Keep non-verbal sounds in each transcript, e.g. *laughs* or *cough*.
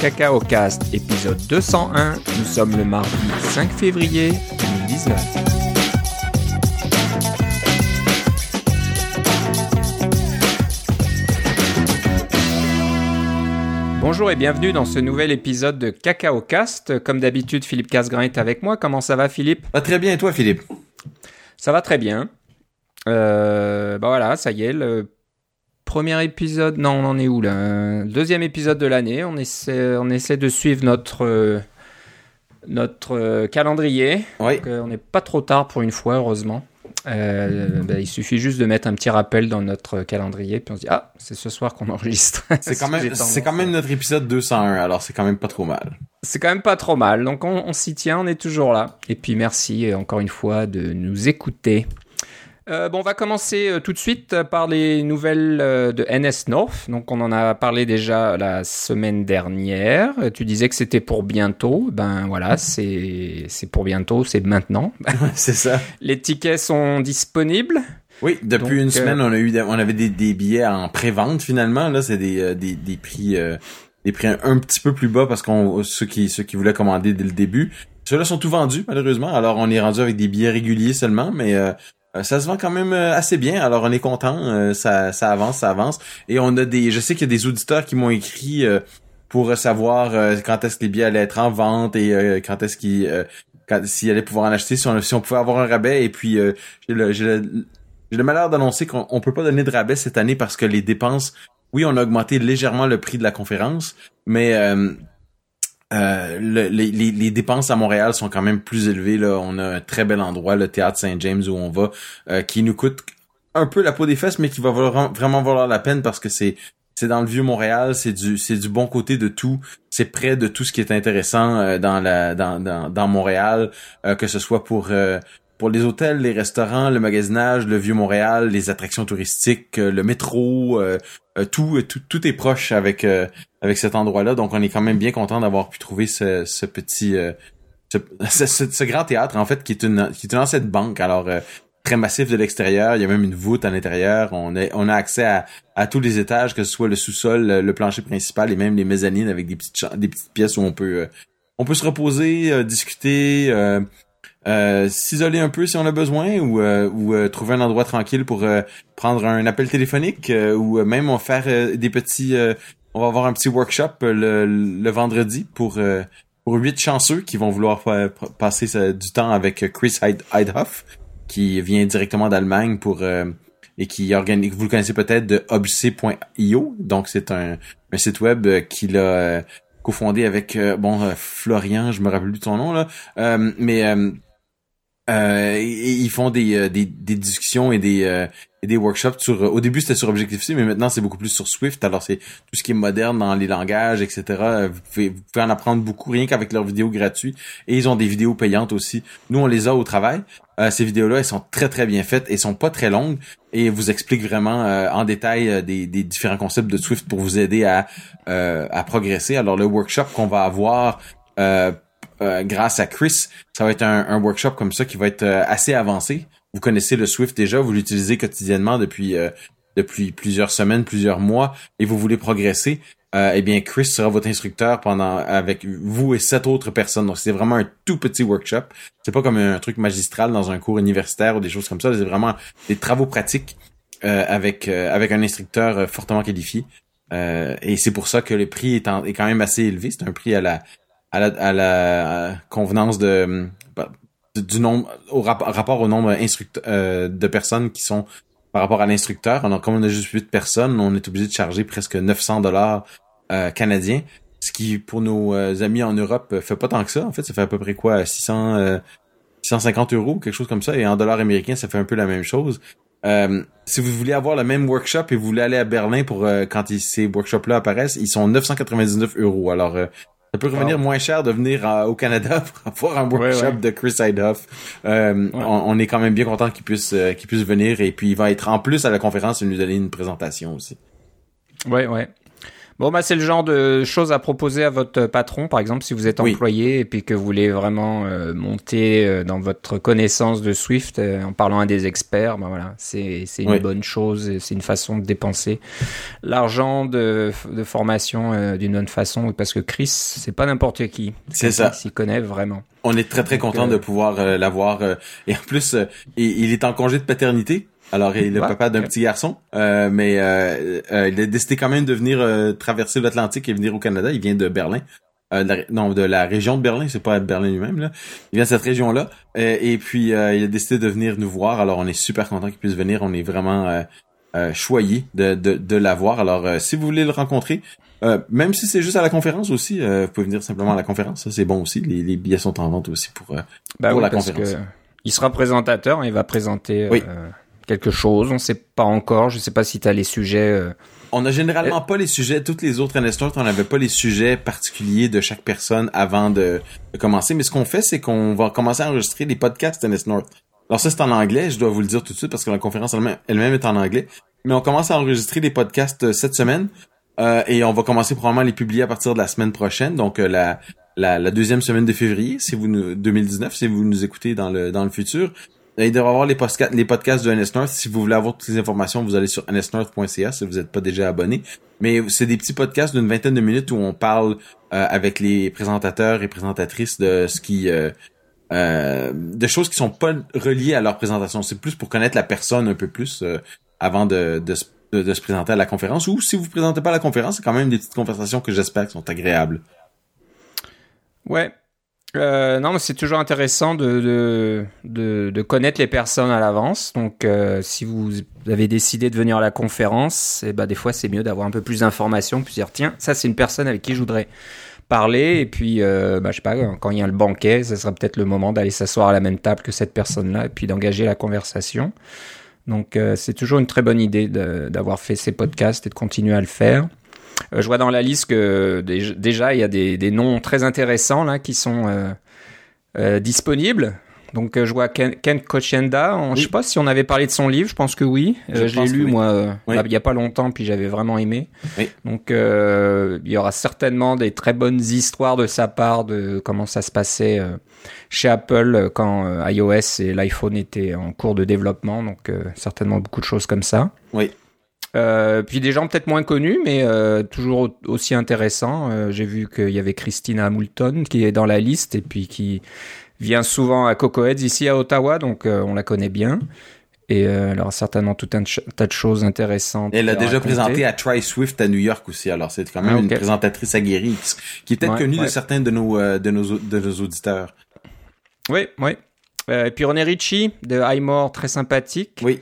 Cacao Cast, épisode 201. Nous sommes le mardi 5 février 2019. Bonjour et bienvenue dans ce nouvel épisode de Cacao Cast. Comme d'habitude, Philippe Casgrain est avec moi. Comment ça va, Philippe? Va très bien, et toi, Philippe? Ça va très bien. Euh, bah voilà, ça y est, le premier épisode. Non, on en est où là? Deuxième épisode de l'année. On essaie, on essaie de suivre notre euh, notre euh, calendrier. Oui. on n'est pas trop tard pour une fois, heureusement. Euh, bah, il suffit juste de mettre un petit rappel dans notre calendrier, puis on se dit ah c'est ce soir qu'on enregistre. C'est quand *laughs* même, c'est quand même notre épisode 201, alors c'est quand même pas trop mal. C'est quand même pas trop mal. Donc on, on s'y tient, on est toujours là. Et puis merci euh, encore une fois de nous écouter. Euh, bon, on va commencer euh, tout de suite par les nouvelles euh, de NS North. Donc, on en a parlé déjà la semaine dernière. Euh, Tu disais que c'était pour bientôt. Ben voilà, c'est c'est pour bientôt, c'est maintenant. *laughs* c'est ça. les tickets sont disponibles. Oui, depuis Donc, une euh, semaine, on a eu, on avait des, des billets en pré-vente finalement. Là, c'est des, euh, des, des prix, euh, des prix un, un petit peu plus bas parce qu'on ceux qui ceux qui voulaient commander dès le début. Ceux-là sont tout vendus malheureusement. Alors on est rendu avec des billets réguliers seulement, mais euh, euh, ça se vend quand même euh, assez bien. Alors on est content. euh, ça, ça avance, ça avance. Et on a des, je sais qu'il y a des auditeurs qui m'ont écrit euh, pour savoir euh, quand est-ce que les billets allaient être en vente et euh, quand est-ce qu'ils euh, s'ils allaient pouvoir en acheter, si on, si on pouvait avoir un rabais. Et puis euh, j'ai le, le, le malheur d'annoncer qu'on on peut pas donner de rabais cette année parce que les dépenses, oui, on a augmenté légèrement le prix de la conférence, mais euh, le- les, dépenses à Montréal sont quand même plus élevées. Là. On a un très bel endroit, le Théâtre Saint-James où on va, euh, qui nous coûte un peu la peau des fesses, mais qui va vraiment valoir la peine parce que c'est dans le vieux Montréal, c'est du c'est du bon côté de tout, c'est près de tout ce qui est intéressant euh, dans Montréal, que ce soit pour pour les hôtels, les restaurants, le magasinage, le vieux Montréal, les attractions touristiques, euh, le métro, euh, euh, tout, euh, tout tout est proche avec euh, avec cet endroit-là. Donc on est quand même bien content d'avoir pu trouver ce, ce petit euh, ce, *laughs* ce, grand théâtre en fait qui est une qui est une ancienne banque. Alors très massif de l'extérieur, il y a même une voûte à l'intérieur. On a on a accès à à tous les étages, que ce soit le sous-sol, le, plancher principal et même les mezzanines avec des petites des petites pièces où on peut on peut se reposer, discuter, euh, s'isoler un peu si on a besoin ou euh, ou euh, trouver un endroit tranquille pour euh, prendre un appel téléphonique euh, ou même on faire des petits on va avoir un petit workshop le, le vendredi pour pour huit chanceux qui vont vouloir passer du temps avec Chris Heid- Heidhoff qui vient directement d'Allemagne pour et qui organise vous le connaissez peut-être de obc.io donc c'est un, un site web qu'il a euh, cofondé avec euh, bon Florian je me rappelle plus de son nom là. Mais euh, euh, ils font des, euh, des, des discussions et des, euh, et des workshops sur. Au début, c'était sur Objective-C, mais maintenant, c'est beaucoup plus sur Swift. Alors, c'est tout ce qui est moderne dans les langages, etc. Euh, Vous pouvez, vous pouvez en apprendre beaucoup, rien qu'avec leurs vidéos gratuites. Et ils ont des vidéos payantes aussi. Nous, on les a au travail. Euh, ces vidéos-là, elles sont très, très bien faites et sont pas très longues et vous expliquent vraiment euh, en détail euh, des, des différents concepts de Swift pour vous aider à, euh, à progresser. Alors, le workshop qu'on va avoir euh, grâce à Chris, ça va être un, workshop comme ça qui va être euh, assez avancé. Vous connaissez le Swift déjà, vous l'utilisez quotidiennement depuis euh, depuis plusieurs semaines, plusieurs mois, et vous voulez progresser. Eh bien, Chris sera votre instructeur pendant avec vous et sept autres personnes. Donc, c'est vraiment un tout petit workshop. C'est pas comme un truc magistral dans un cours universitaire ou des choses comme ça. C'est vraiment des travaux pratiques avec avec un instructeur fortement qualifié. Et c'est pour ça que le prix est, est quand même assez élevé. C'est un prix à la à la, la convenance de, bah, de- du nombre au rap- rapport au nombre euh, de personnes qui sont par rapport à l'instructeur. Alors comme on a juste 8 personnes, on est obligé de charger presque 900 dollars euh, canadiens, ce qui pour nos euh, amis en Europe euh, fait pas tant que ça. En fait, ça fait à peu près quoi? 600 euh, 650 euros, quelque chose comme ça. Et en dollars américains, ça fait un peu la même chose. Euh, si vous voulez avoir le même workshop et vous voulez aller à Berlin pour euh, quand ces workshops-là apparaissent, ils sont 999 euros. Alors euh, ça peut revenir Wow. moins cher de venir à- au Canada *laughs* pour avoir un workshop ouais. de Chris Heidhoff. Euh, on, on est quand même bien content qu'il puisse euh, qu'il puisse venir et puis il va être en plus à la conférence et nous donner une présentation aussi. Ouais, ouais. Bon, bah, c'est le genre de choses à proposer à votre patron, par exemple, si vous êtes employé et puis que vous voulez vraiment euh, monter euh, dans votre connaissance de Swift euh, en parlant à des experts. Bah, voilà, c'est c'est une bonne chose. C'est une façon de dépenser l'argent de, de formation d'une bonne façon, parce que Chris, c'est pas n'importe qui. C'est ça. S'y connaît vraiment. On est très très content de pouvoir l'avoir. et en plus, il est en congé de paternité. Alors, il est le papa d'un petit garçon, euh, mais euh, euh, il a décidé quand même de venir traverser l'Atlantique et venir au Canada. Il vient de Berlin. non, de la région de Berlin, c'est pas Berlin lui-même là. Il vient de cette région-là, et puis il a décidé de venir nous voir. Alors on est super content qu'il puisse venir. On est vraiment choyé de, de, de l'avoir. Alors si vous voulez le rencontrer, même si c'est juste à la conférence aussi, vous pouvez venir simplement à la conférence. C'est bon aussi. Les, les, billets sont en vente aussi pour, bah pour la conférence. il sera présentateur, il va présenter. Oui quelque chose. On ne sait pas encore. Je ne sais pas si tu as les sujets. Euh, on n'a généralement pas les sujets. Toutes les autres NS on n'avait pas les sujets particuliers de chaque personne avant de, commencer. Mais ce qu'on fait, c'est qu'on va commencer à enregistrer des podcasts NS North. Alors ça, c'est en anglais. Je dois vous le dire tout de suite parce que la conférence elle-même est en anglais. Mais on commence à enregistrer des podcasts euh, cette semaine. Euh, et on va commencer probablement à les publier à partir de la semaine prochaine, donc la, la, deuxième semaine de février, si vous nous, 2019, si vous nous écoutez dans le dans le futur. Il devrait avoir les, podcasts, les podcasts de NS. Si vous voulez avoir toutes les informations, vous allez sur nsnorth.ca si vous n'êtes pas déjà abonné. Mais c'est des petits podcasts d'une vingtaine de minutes où on parle euh, avec les présentateurs et présentatrices de ce qui... Euh, euh, de choses qui sont pas reliées à leur présentation. C'est plus pour connaître la personne un peu plus avant de, de, de, se présenter à la conférence. Ou si vous ne présentez pas à la conférence, c'est quand même des petites conversations que j'espère qui sont agréables. Ouais, euh, non, mais c'est toujours intéressant de, de, de, connaître les personnes à l'avance. Donc, euh, si vous avez décidé de venir à la conférence, eh ben, des fois, c'est mieux d'avoir un peu plus d'informations, puis dire, tiens, ça, c'est une personne avec qui je voudrais parler. Et puis, euh, bah, je sais pas, quand il y a le banquet, ce sera peut-être le moment d'aller s'asseoir à la même table que cette personne-là, et puis d'engager la conversation. Donc, euh, c'est toujours une très bonne idée d'avoir fait ces podcasts et de continuer à le faire. Euh, je vois dans la liste que déjà il y a des, noms très intéressants là qui sont euh, euh, disponibles. Donc je vois Ken, Ken Kochenda. Je sais pas si on avait parlé de son livre. Je pense que oui. Je, l'ai lu moi il y a pas longtemps puis j'avais vraiment aimé. Donc il y aura certainement des très bonnes histoires de sa part de comment ça se passait chez Apple quand iOS et l'iPhone étaient en cours de développement. Donc certainement beaucoup de choses comme ça. Oui. Euh, puis des gens peut-être moins connus, mais euh, toujours aussi intéressants. Euh, j'ai vu qu'il y avait Christina Moulton qui est dans la liste et puis qui vient souvent à Cocoheads ici à Ottawa, donc on la connaît bien. Et elle aura certainement tout un tas de choses intéressantes. elle a déjà présenté à Try Swift à New York aussi, alors c'est quand même ah, une présentatrice aguerrie qui, est peut-être connue de certains de nos, de, nos, de nos auditeurs. Oui, oui. et puis René Ritchie de Highmore, très sympathique. Oui.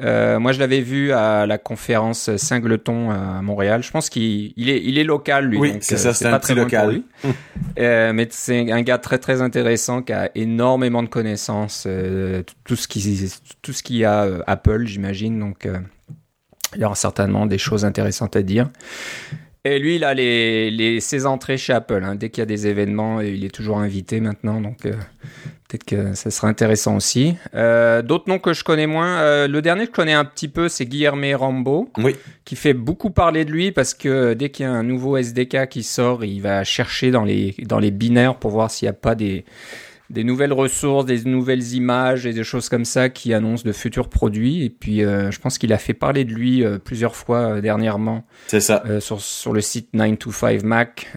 Euh, moi, je l'avais vu à la conférence Singleton à Montréal. Je pense qu'il est, il est local, lui. Oui, c'est ça, euh, c'est un petit local. *laughs* euh, mais c'est un gars très, très intéressant qui a énormément de connaissances. Euh, tout ce qui, tout ce qu'il y a euh, Apple, j'imagine. Donc, il y aura certainement des choses intéressantes à dire. Et lui, il a les, les, ses entrées chez Apple. Hein. Dès qu'il y a des événements, il est toujours invité maintenant. Donc, Peut-être que ça sera intéressant aussi. Euh, D'autres noms que je connais moins. Euh, le dernier que je connais un petit peu, c'est Guillermo Rambo. Oui. Qui fait beaucoup parler de lui parce que dès qu'il y a un nouveau SDK qui sort, il va chercher dans les, dans les binaires pour voir s'il n'y a pas des, des nouvelles ressources, des nouvelles images et des choses comme ça qui annoncent de futurs produits. Et puis, euh, je pense qu'il a fait parler de lui euh, plusieurs fois euh, dernièrement. C'est ça. sur, sur le site 925 Mac,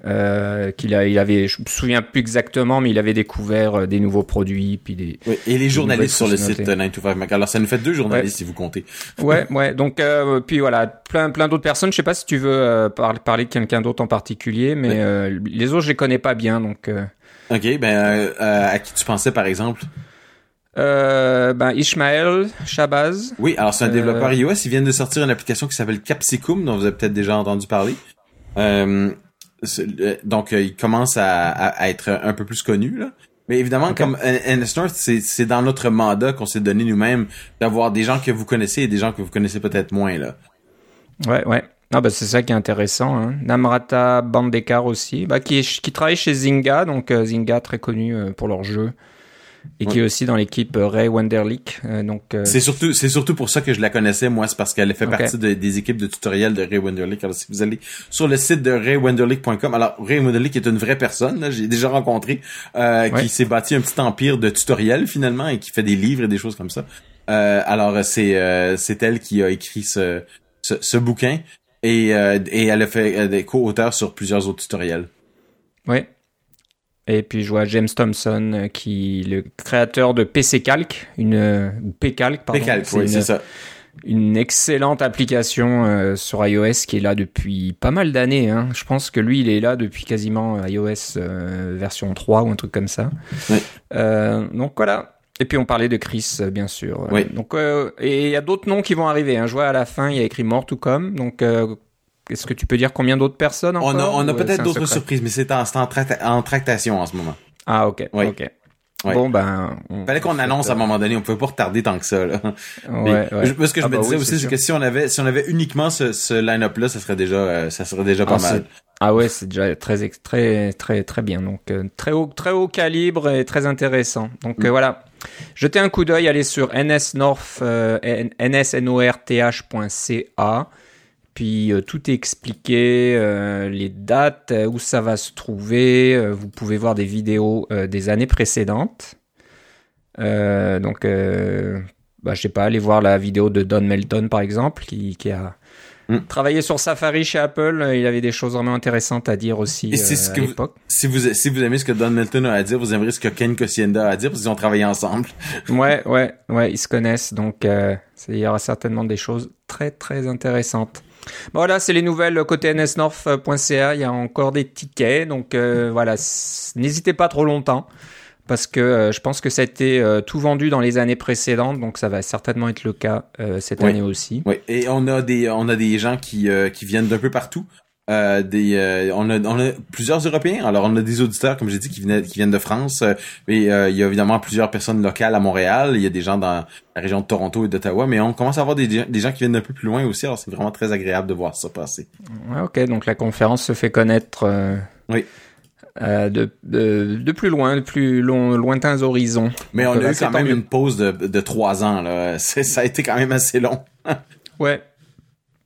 qu'il a, il avait, je me souviens plus exactement, mais il avait découvert des nouveaux produits, puis des. Oui, et les journalistes sur le site 925 Mac. Alors, ça nous fait deux journalistes si vous comptez. ouais, *laughs* ouais. Donc, puis voilà, plein, plein d'autres personnes. Je sais pas si tu veux parler de quelqu'un d'autre en particulier, mais les autres, je les connais pas bien, donc. Ok, ben euh, euh, à qui tu pensais par exemple? Euh, ben Ishmael Shabazz. Oui, alors c'est un développeur iOS. Ils viennent de sortir une application qui s'appelle Capsicum, dont vous avez peut-être déjà entendu parler. donc il commence à, être un peu plus connu là. Mais évidemment, comme NSNorth, c'est dans notre mandat qu'on s'est donné nous-mêmes d'avoir des gens que vous connaissez et des gens que vous connaissez peut-être moins là. Ouais, ouais. Ah bah c'est ça qui est intéressant. Hein. Namrata Bandekar aussi, bah, qui, qui travaille chez Zynga, donc euh, Zynga très connu euh, pour leurs jeux et qui est aussi dans l'équipe Ray Wenderlich. donc c'est surtout c'est surtout pour ça que je la connaissais moi, c'est parce qu'elle fait partie des équipes de tutoriels de Ray Wenderlich. Alors si vous allez sur le site de raywenderlich.com, alors Ray Wenderlich est une vraie personne, j'ai déjà rencontré, qui s'est bâti un petit empire de tutoriels finalement et qui fait des livres et des choses comme ça. alors c'est c'est elle qui a écrit ce ce, ce bouquin et et elle a fait des co-auteurs sur plusieurs autres tutoriels. Oui. Et puis je vois James Thompson, euh, qui le créateur de PC Calc, une euh, P Calc, pardon. Calc, oui, c'est ça. Une excellente application euh, sur iOS qui est là depuis pas mal d'années. Hein. Je pense que lui, il est là depuis quasiment iOS version 3 ou un truc comme ça. Oui. donc voilà. Et puis on parlait de Chris, bien sûr. Oui. Donc et il y a d'autres noms qui vont arriver. Hein. Je vois à la fin, il y a écrit More to Come. Donc est-ce que tu peux dire combien d'autres personnes encore, On a, peut-être d'autres surprises, mais c'est en, en, tractation en ce moment. Ah, ok. ok. Bon, ben. On... Fallait qu'on annonce à un moment donné, on pouvait pas retarder tant que ça, là. Ouais, ce que je ah me bah disais aussi, c'est que si on avait, si on avait uniquement ce, ce line-up là, ça serait déjà, euh, ça serait déjà pas ah, mal. Ah ouais, c'est déjà très, très, très, très bien. Donc, euh, très haut, très haut calibre et très intéressant. Donc, mm. euh, voilà. Jetez un coup d'œil, allez sur nsnorth, nsnorth.ca. Puis euh, tout est expliqué, euh, les dates, euh, où ça va se trouver. vous pouvez voir des vidéos des années précédentes. donc, bah, je sais pas, allez voir la vidéo de Don Melton par exemple, qui, qui a mm. travaillé sur Safari chez Apple. Il avait des choses vraiment intéressantes à dire aussi à l'époque. Si vous, si vous aimez ce que Don Melton a à dire, vous aimerez ce que Ken Kosienda a à dire parce qu'ils ont travaillé ensemble. *laughs* ouais, ouais, ouais, ils se connaissent. Donc, il y aura certainement des choses très, très intéressantes. Voilà, c'est les nouvelles côté nsnorth.ca. Il y a encore des tickets, donc euh, voilà, n'hésitez pas trop longtemps parce que euh, je pense que ça a été euh, tout vendu dans les années précédentes, donc ça va certainement être le cas cette année aussi. Oui, et on a des on a des gens qui qui viennent d'un peu partout. Euh, des, euh, on, a, on a plusieurs Européens. Alors, on a des auditeurs, comme j'ai dit, qui viennent, qui viennent de France. Euh, mais il y a évidemment plusieurs personnes locales à Montréal. Il y a des gens dans la région de Toronto et d'Ottawa. Mais on commence à avoir des, des gens qui viennent d'un peu plus loin aussi. Alors, c'est vraiment très agréable de voir ça passer. ok, donc la conférence se fait connaître. oui. De, de, plus loin, de plus long, lointains horizons. Mais on a eu quand même une pause de, de trois ans. Là. *laughs* Ça a été quand même assez long. *laughs* ouais,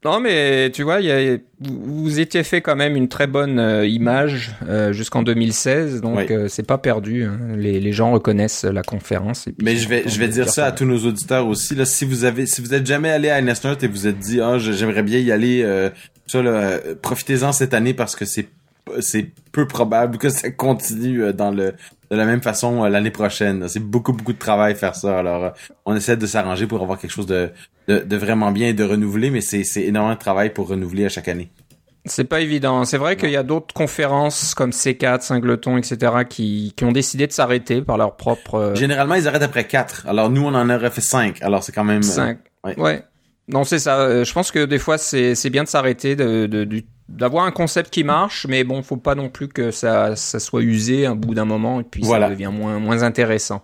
non, mais tu vois, y a, vous étiez fait quand même une très bonne euh, image euh, jusqu'en 2016, donc euh, c'est pas perdu. Hein. Les, les, gens reconnaissent la conférence. mais je vais, je vais dire ça à tous nos auditeurs aussi. Là, si vous avez, si vous êtes jamais allé à Nestnut et vous êtes dit, ah, j'aimerais bien y aller, ça, profitez-en cette année parce que c'est c'est peu probable que ça continue dans le de la même façon euh, l'année prochaine. C'est beaucoup, beaucoup de travail faire ça. Alors, euh, on essaie de s'arranger pour avoir quelque chose de, de, vraiment bien et de renouveler, mais c'est énormément de travail pour renouveler à chaque année. C'est pas évident. C'est vrai qu'il y a d'autres conférences comme C4, Singleton, etc. qui, qui ont décidé de s'arrêter par leur propre... Euh, Généralement, ils arrêtent après 4. Alors, nous, on en aurait fait 5. Alors, c'est quand même... 5. ouais. Non, c'est ça. Je pense que des fois, c'est bien de s'arrêter de, de, du d'avoir un concept qui marche, mais bon, faut pas non plus que ça, ça soit usé un bout d'un moment et puis ça devient moins, moins intéressant.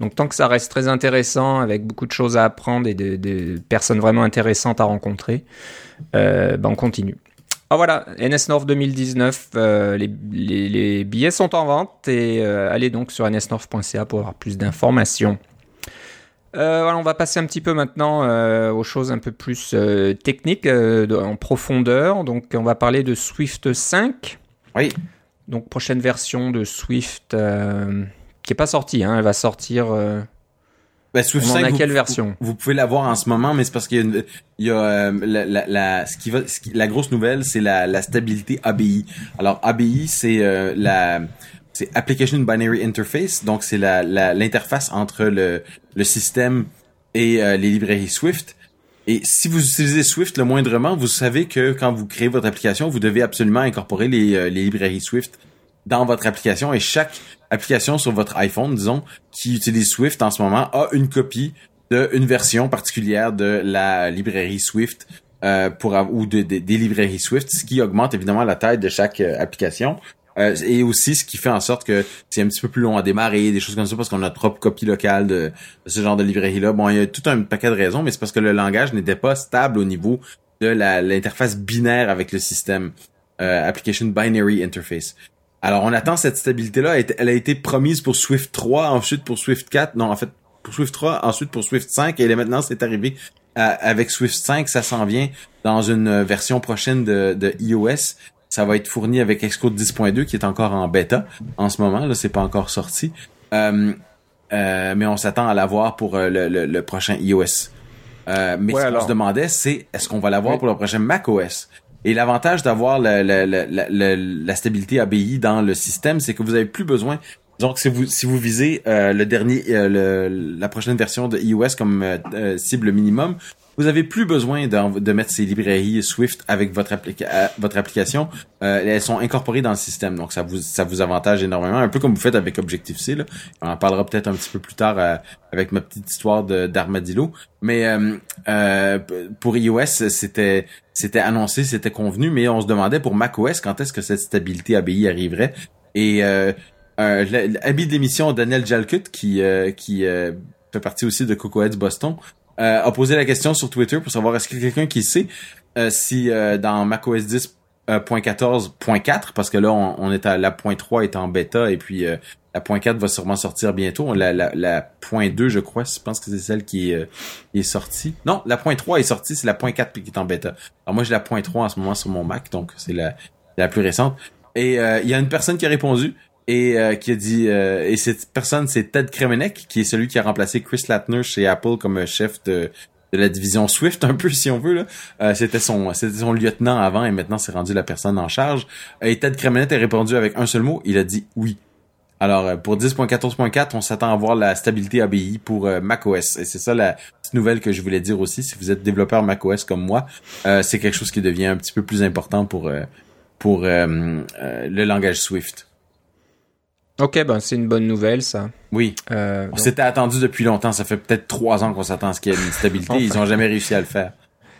Donc tant que ça reste très intéressant, avec beaucoup de choses à apprendre et des personnes vraiment intéressantes à rencontrer, euh, ben on continue. Ah voilà, NS North 2019, euh, les, les, les, billets sont en vente et euh, allez donc sur nsnorth.ca pour avoir plus d'informations. Euh, voilà, on va passer un petit peu maintenant euh, aux choses un peu plus euh, techniques, en profondeur. Donc, on va parler de Swift 5. Oui. Donc, prochaine version de Swift qui est pas sortie. Hein, elle va sortir. Ben, Swift 5, a quelle version? Vous pouvez la voir en ce moment, mais c'est parce qu'il y a, la, la, la, ce qui va, la grosse nouvelle, c'est la, la stabilité ABI. Alors ABI, c'est la c'est Application Binary Interface, donc c'est la, l'interface entre le, le système et euh, les librairies Swift. Et si vous utilisez Swift le moindrement, vous savez que quand vous créez votre application, vous devez absolument incorporer les, euh, les librairies Swift dans votre application et chaque application sur votre iPhone, disons, qui utilise Swift en ce moment, a une copie d'une version particulière de la librairie Swift euh, pour ou de, des librairies Swift, ce qui augmente évidemment la taille de chaque application. Euh, et aussi ce qui fait en sorte que c'est un petit peu plus long à démarrer, des choses comme ça, parce qu'on a notre propre copie locale de, ce genre de librairie-là. Bon, il y a tout un paquet de raisons, mais c'est parce que le langage n'était pas stable au niveau de l'interface binaire avec le système. Euh, Application Binary Interface. Alors, on attend cette stabilité-là. Elle a été promise pour Swift 3, ensuite pour Swift 4. Non, en fait, pour Swift 3, ensuite pour Swift 5. Et là, maintenant, c'est arrivé avec Swift 5. Ça s'en vient dans une version prochaine de, de iOS. Ça va être fourni avec Xcode 10.2 qui est encore en bêta en ce moment. Là, c'est pas encore sorti. Euh, euh, mais on s'attend à l'avoir pour euh, le, le, prochain iOS. Euh, mais ce qu'on se demandait, c'est est-ce qu'on va l'avoir pour le prochain macOS? Et l'avantage d'avoir la, la, la, la, stabilité ABI dans le système, c'est que vous avez plus besoin. Donc, si vous si vous visez euh, le dernier, euh, la prochaine version de iOS comme euh, cible minimum, vous avez plus besoin de, mettre ces librairies Swift avec votre, euh, application. Euh, elles sont incorporées dans le système, donc ça vous ça vous avantage énormément, un peu comme vous faites avec Objective-C. On en parlera peut-être un petit peu plus tard euh, avec ma petite histoire d'armadillo. Mais pour iOS, c'était c'était annoncé, c'était convenu, mais on se demandait pour macOS quand est-ce que cette stabilité ABI arriverait? Et euh, l'habit d'émission Daniel Jalkut qui qui fait partie aussi de Cocoheads Boston euh, a posé la question sur Twitter pour savoir est-ce qu'il y a quelqu'un qui sait euh, si euh, dans macOS 10.14.4 parce que là on, est à la point 3 est en bêta et puis la point 4 va sûrement sortir bientôt. La, la, point 2, je crois, je pense que c'est celle qui est, est sortie. Non, la point 3 est sortie, c'est la point 4 qui est en bêta. Alors moi j'ai la point 3 en ce moment sur mon Mac, donc c'est la, la plus récente. Et il y a une personne qui a répondu et euh, qui a dit euh, et cette personne c'est Ted Kremenek qui est celui qui a remplacé Chris Latner chez Apple comme chef de, de la division Swift *laughs* un peu si on veut là. Euh, c'était son c'était son lieutenant avant et maintenant c'est rendu la personne en charge. Et Ted Kremenek a répondu avec un seul mot il a dit oui. Alors pour 10.14.4 on s'attend à voir la stabilité ABI pour macOS. Et c'est ça la petite nouvelle que je voulais dire aussi. Si vous êtes développeur macOS comme moi c'est quelque chose qui devient un petit peu plus important pour pour le langage Swift Ok, ben c'est une bonne nouvelle ça. Oui. Euh, on s'était attendu depuis longtemps. Ça fait peut-être trois ans qu'on s'attend à ce qu'il y ait une stabilité. Ils ont jamais réussi à le faire.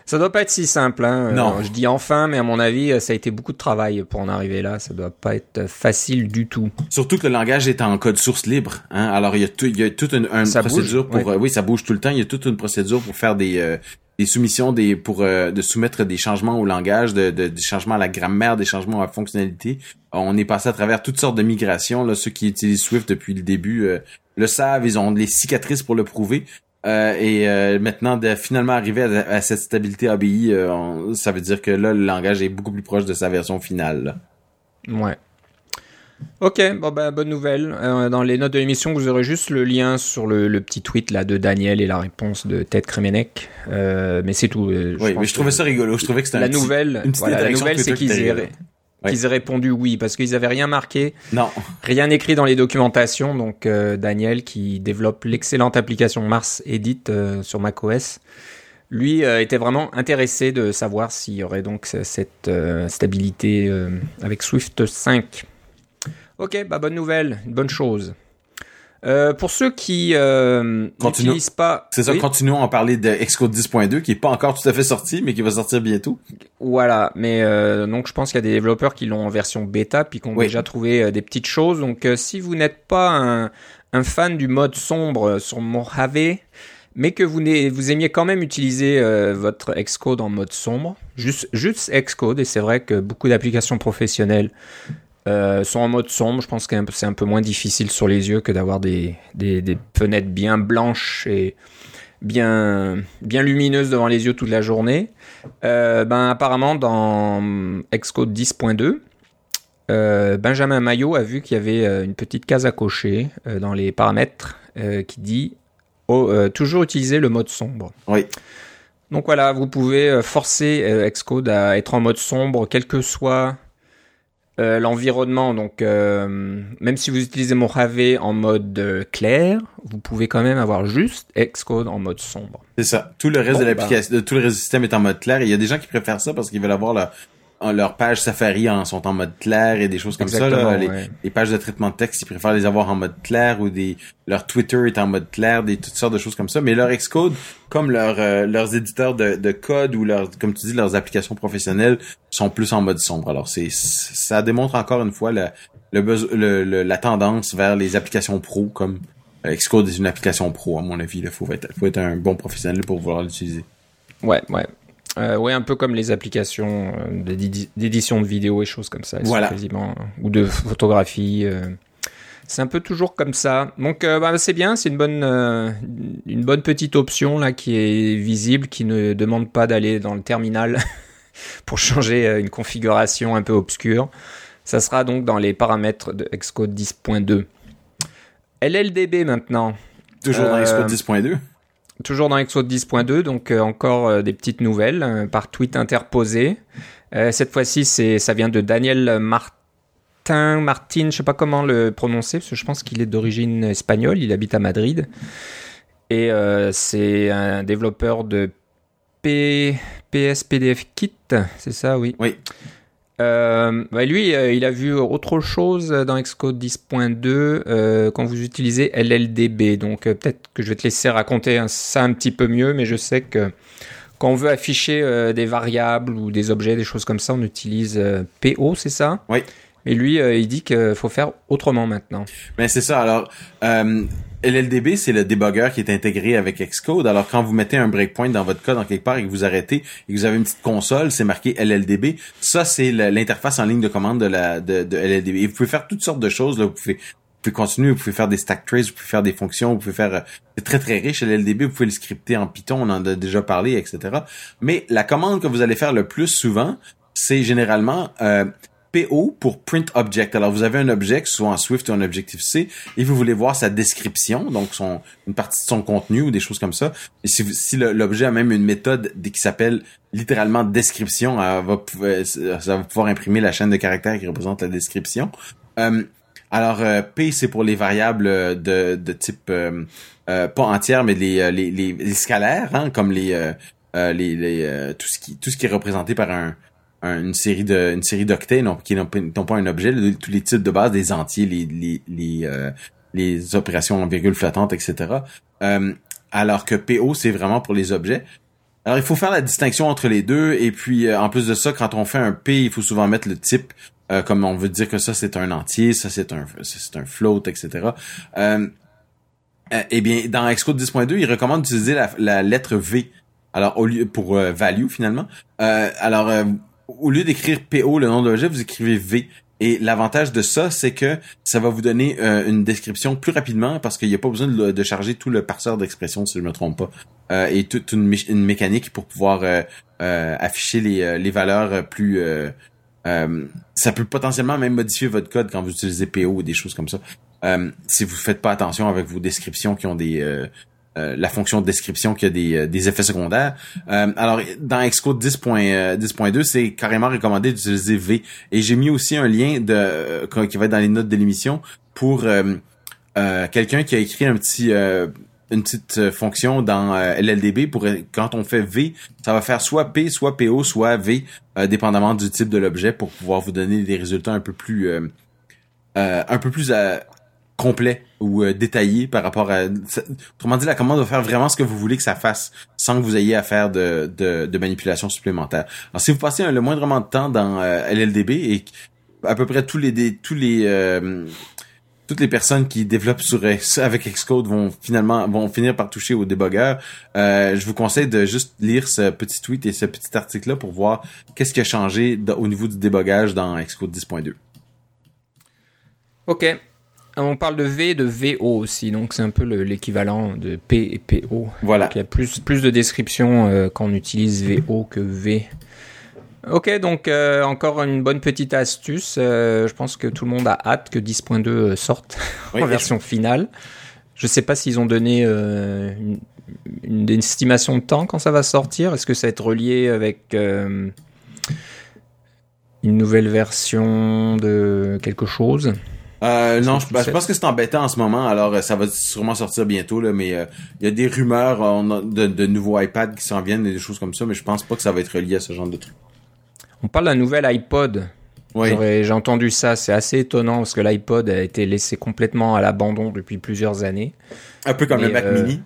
Ça doit pas être si simple. Hein. Non. Euh, je dis enfin, mais à mon avis, ça a été beaucoup de travail pour en arriver là. Ça doit pas être facile du tout. Surtout que le langage est en code source libre. Hein. Alors il y a, tout, il y a toute une, procédure pour. Euh, oui, ça bouge tout le temps. Il y a toute une procédure pour faire des euh, des soumissions des pour euh, de soumettre des changements au langage, de, de, des changements à la grammaire, des changements à la fonctionnalité. On est passé à travers toutes sortes de migrations. Là, ceux qui utilisent Swift depuis le début euh, le savent, ils ont des cicatrices pour le prouver. Euh, et maintenant de finalement arriver à, cette stabilité ABI, ça veut dire que là le langage est beaucoup plus proche de sa version finale. Ouais. Ok, bon bah, bonne nouvelle. Euh, dans les notes de l'émission, vous aurez juste le lien sur le, petit tweet là de Daniel et la réponse de Ted Kremenek. Euh, mais c'est tout. Euh, oui, mais je trouvais ça rigolo. Je trouvais que c'était la nouvelle. la nouvelle, c'est qu'ils aient, qu'ils aient répondu oui parce qu'ils avaient rien marqué. Non. Rien écrit dans les documentations. Donc Daniel qui développe l'excellente application Mars Edit sur macOS lui était vraiment intéressé de savoir s'il y aurait donc cette stabilité avec Swift 5. Ok, bah bonne nouvelle, une bonne chose. Euh, pour ceux qui euh, n'utilisent pas... C'est ça, continuons à parler de Xcode 10.2 qui est pas encore tout à fait sorti, mais qui va sortir bientôt. Voilà, mais euh, donc je pense qu'il y a des développeurs qui l'ont en version bêta, puis qui ont déjà trouvé des petites choses. Donc si vous n'êtes pas un, un, fan du mode sombre sur Mojave, mais que vous, vous aimiez quand même utiliser votre Xcode en mode sombre, juste, juste Xcode, et c'est vrai que beaucoup d'applications professionnelles euh, sont en mode sombre. Je pense que c'est un peu moins difficile sur les yeux que d'avoir des, des, fenêtres bien blanches et bien, bien lumineuses devant les yeux toute la journée. Euh, ben, apparemment, dans Xcode 10.2, euh, Benjamin Maillot a vu qu'il y avait une petite case à cocher dans les paramètres qui dit oh, toujours utiliser le mode sombre. Oui. Donc voilà, vous pouvez forcer Xcode à être en mode sombre, quel que soit euh, l'environnement, donc euh, même si vous utilisez Mojave en mode euh, clair, vous pouvez quand même avoir juste Xcode en mode sombre. C'est ça. Tout le reste de l'application, bah. tout le reste du système est en mode clair. il y a des gens qui préfèrent ça parce qu'ils veulent avoir la, leurs pages Safari en, sont en mode clair et des choses comme ça. Là. Les, pages de traitement de texte, ils préfèrent les avoir en mode clair ou des leur Twitter est en mode clair, des toutes sortes de choses comme ça. Mais leur Xcode, comme leur, euh, leurs éditeurs de, de, code ou leurs, comme tu dis, leurs applications professionnelles sont plus en mode sombre. Alors c'est ça démontre encore une fois la, le, la tendance vers les applications pro comme euh, Xcode est une application pro à mon avis. Il faut être, faut être un bon professionnel pour vouloir l'utiliser. Ouais, ouais. Euh, ouais, un peu comme les applications euh, d'édition de vidéos et choses comme ça. Voilà. Quasiment, ou de photographie. euh. C'est un peu toujours comme ça. Donc euh, bah, c'est bien, c'est une bonne, euh, une bonne petite option là qui est visible, qui ne demande pas d'aller dans le terminal *laughs* pour changer euh, une configuration un peu obscure. Ça sera donc dans les paramètres de Xcode 10.2. LLDB maintenant. Toujours dans Euh, Xcode 10.2. Toujours dans Xcode 10.2, donc euh, encore euh, des petites nouvelles euh, par tweet interposé. Cette fois-ci, ça vient de Daniel Martin, Martin, je sais pas comment le prononcer, parce que je pense qu'il est d'origine espagnole, il habite à Madrid. Et c'est un développeur de P... PS PDF Kit, c'est ça, oui. Oui. Euh, lui, euh, il a vu autre chose dans Xcode 10.2 euh, quand vous utilisez LLDB. Donc peut-être que je vais te laisser raconter ça un petit peu mieux, mais je sais que quand on veut afficher des variables ou des objets, des choses comme ça, on utilise PO, c'est ça? Oui. Mais lui, euh, il dit qu'il faut faire autrement maintenant. Mais c'est ça. Alors, euh, LLDB, c'est le debugger qui est intégré avec Xcode. Alors, quand vous mettez un breakpoint dans votre code en quelque part et que vous arrêtez et que vous avez une petite console, c'est marqué LLDB. Ça, c'est l'interface en ligne de commande de la de, de LLDB. Et vous pouvez faire toutes sortes de choses. Là. Vous pouvez vous pouvez continuer, vous pouvez faire des stack traces, vous pouvez faire des fonctions, vous pouvez faire... euh, C'est très, très riche, LLDB. Vous pouvez le scripter en Python, on en a déjà parlé, etc. Mais la commande que vous allez faire le plus souvent, c'est généralement euh, PO pour print object. Alors vous avez un objet, soit en Swift ou en Objective-C, et vous voulez voir sa description, donc son une partie de son contenu ou des choses comme ça. Et si, l'objet a même une méthode qui s'appelle littéralement description, pou- euh, ça va pouvoir imprimer la chaîne de caractères qui représente la description. Euh, alors euh, P c'est pour les variables euh, de, type euh, euh, pas entières mais les, euh, les, scalaires, hein, comme les, euh, euh, euh, tout ce qui est représenté par un- une série de une série d'octets qui n'ont pas un objet. Tous les types de base des entiers les les les, euh, les opérations en virgule flottante etc Euh, alors que PO c'est vraiment pour les objets. Alors il faut faire la distinction entre les deux. Et puis euh, en plus de ça quand on fait un P il faut souvent mettre le type euh, comme on veut dire que ça c'est un entier ça c'est un c'est un float etc euh, euh, eh bien, dans Xcode 10.2, il recommande d'utiliser la, la lettre V. Alors, au lieu pour value finalement. Alors, au lieu d'écrire PO le nom de l'objet, vous écrivez V. Et l'avantage de ça, c'est que ça va vous donner euh, une description plus rapidement parce qu'il n'y a pas besoin de, charger tout le parseur d'expression, si je me trompe pas, Euh, et toute une, mé- une mécanique pour pouvoir euh, euh, afficher les, les valeurs plus. ça peut potentiellement même modifier votre code quand vous utilisez PO ou des choses comme ça. Si vous faites pas attention avec vos descriptions qui ont des euh, euh, la fonction de description qui a des, euh, des effets secondaires. Euh, alors dans Xcode 10.2, 10.2, c'est carrément recommandé d'utiliser V. Et j'ai mis aussi un lien de euh, qui va être dans les notes de l'émission pour euh, euh, quelqu'un qui a écrit un petit euh, une petite euh, fonction dans euh, LLDB pour euh, quand on fait V, ça va faire soit P, soit PO, soit V, euh, dépendamment du type de l'objet pour pouvoir vous donner des résultats un peu plus euh, euh, un peu plus euh, complet ou euh, détaillé par rapport à autrement dit la commande va faire vraiment ce que vous voulez que ça fasse sans que vous ayez à faire de, de, de manipulation supplémentaire. Alors si vous passez un- le moindrement de temps dans euh, LLDB et à peu près tous les tous les euh, toutes les personnes qui développent sur X- avec Xcode vont finalement vont finir par toucher au débugger. Euh, je vous conseille de juste lire ce petit tweet et ce petit article là pour voir qu'est-ce qui a changé au niveau du débogage dans Xcode 10.2. Ok. On parle de V et de VO aussi, donc c'est un peu le- l'équivalent de P et PO. Voilà. Donc il y a plus, plus de descriptions euh, quand on utilise VO que V. Ok, donc euh, encore une bonne petite astuce. Euh, je pense que tout le monde a hâte que 10.2 sorte *laughs* Oui, en version finale. Je sais pas s'ils ont donné euh, une, une estimation de temps quand ça va sortir. Est-ce que ça va être relié avec euh, une nouvelle version de quelque chose? Euh, non, je, pense que c'est embêtant en ce moment. Alors, euh, ça va sûrement sortir bientôt, là, mais euh, il y a des rumeurs euh, on a de, de nouveaux iPads qui s'en viennent et des choses comme ça, mais je pense pas que ça va être relié à ce genre de truc. On parle d'un nouvel iPod. Oui. J'ai entendu ça, c'est assez étonnant parce que l'iPod a été laissé complètement à l'abandon depuis plusieurs années. Un peu comme Mais, le Mac Mini.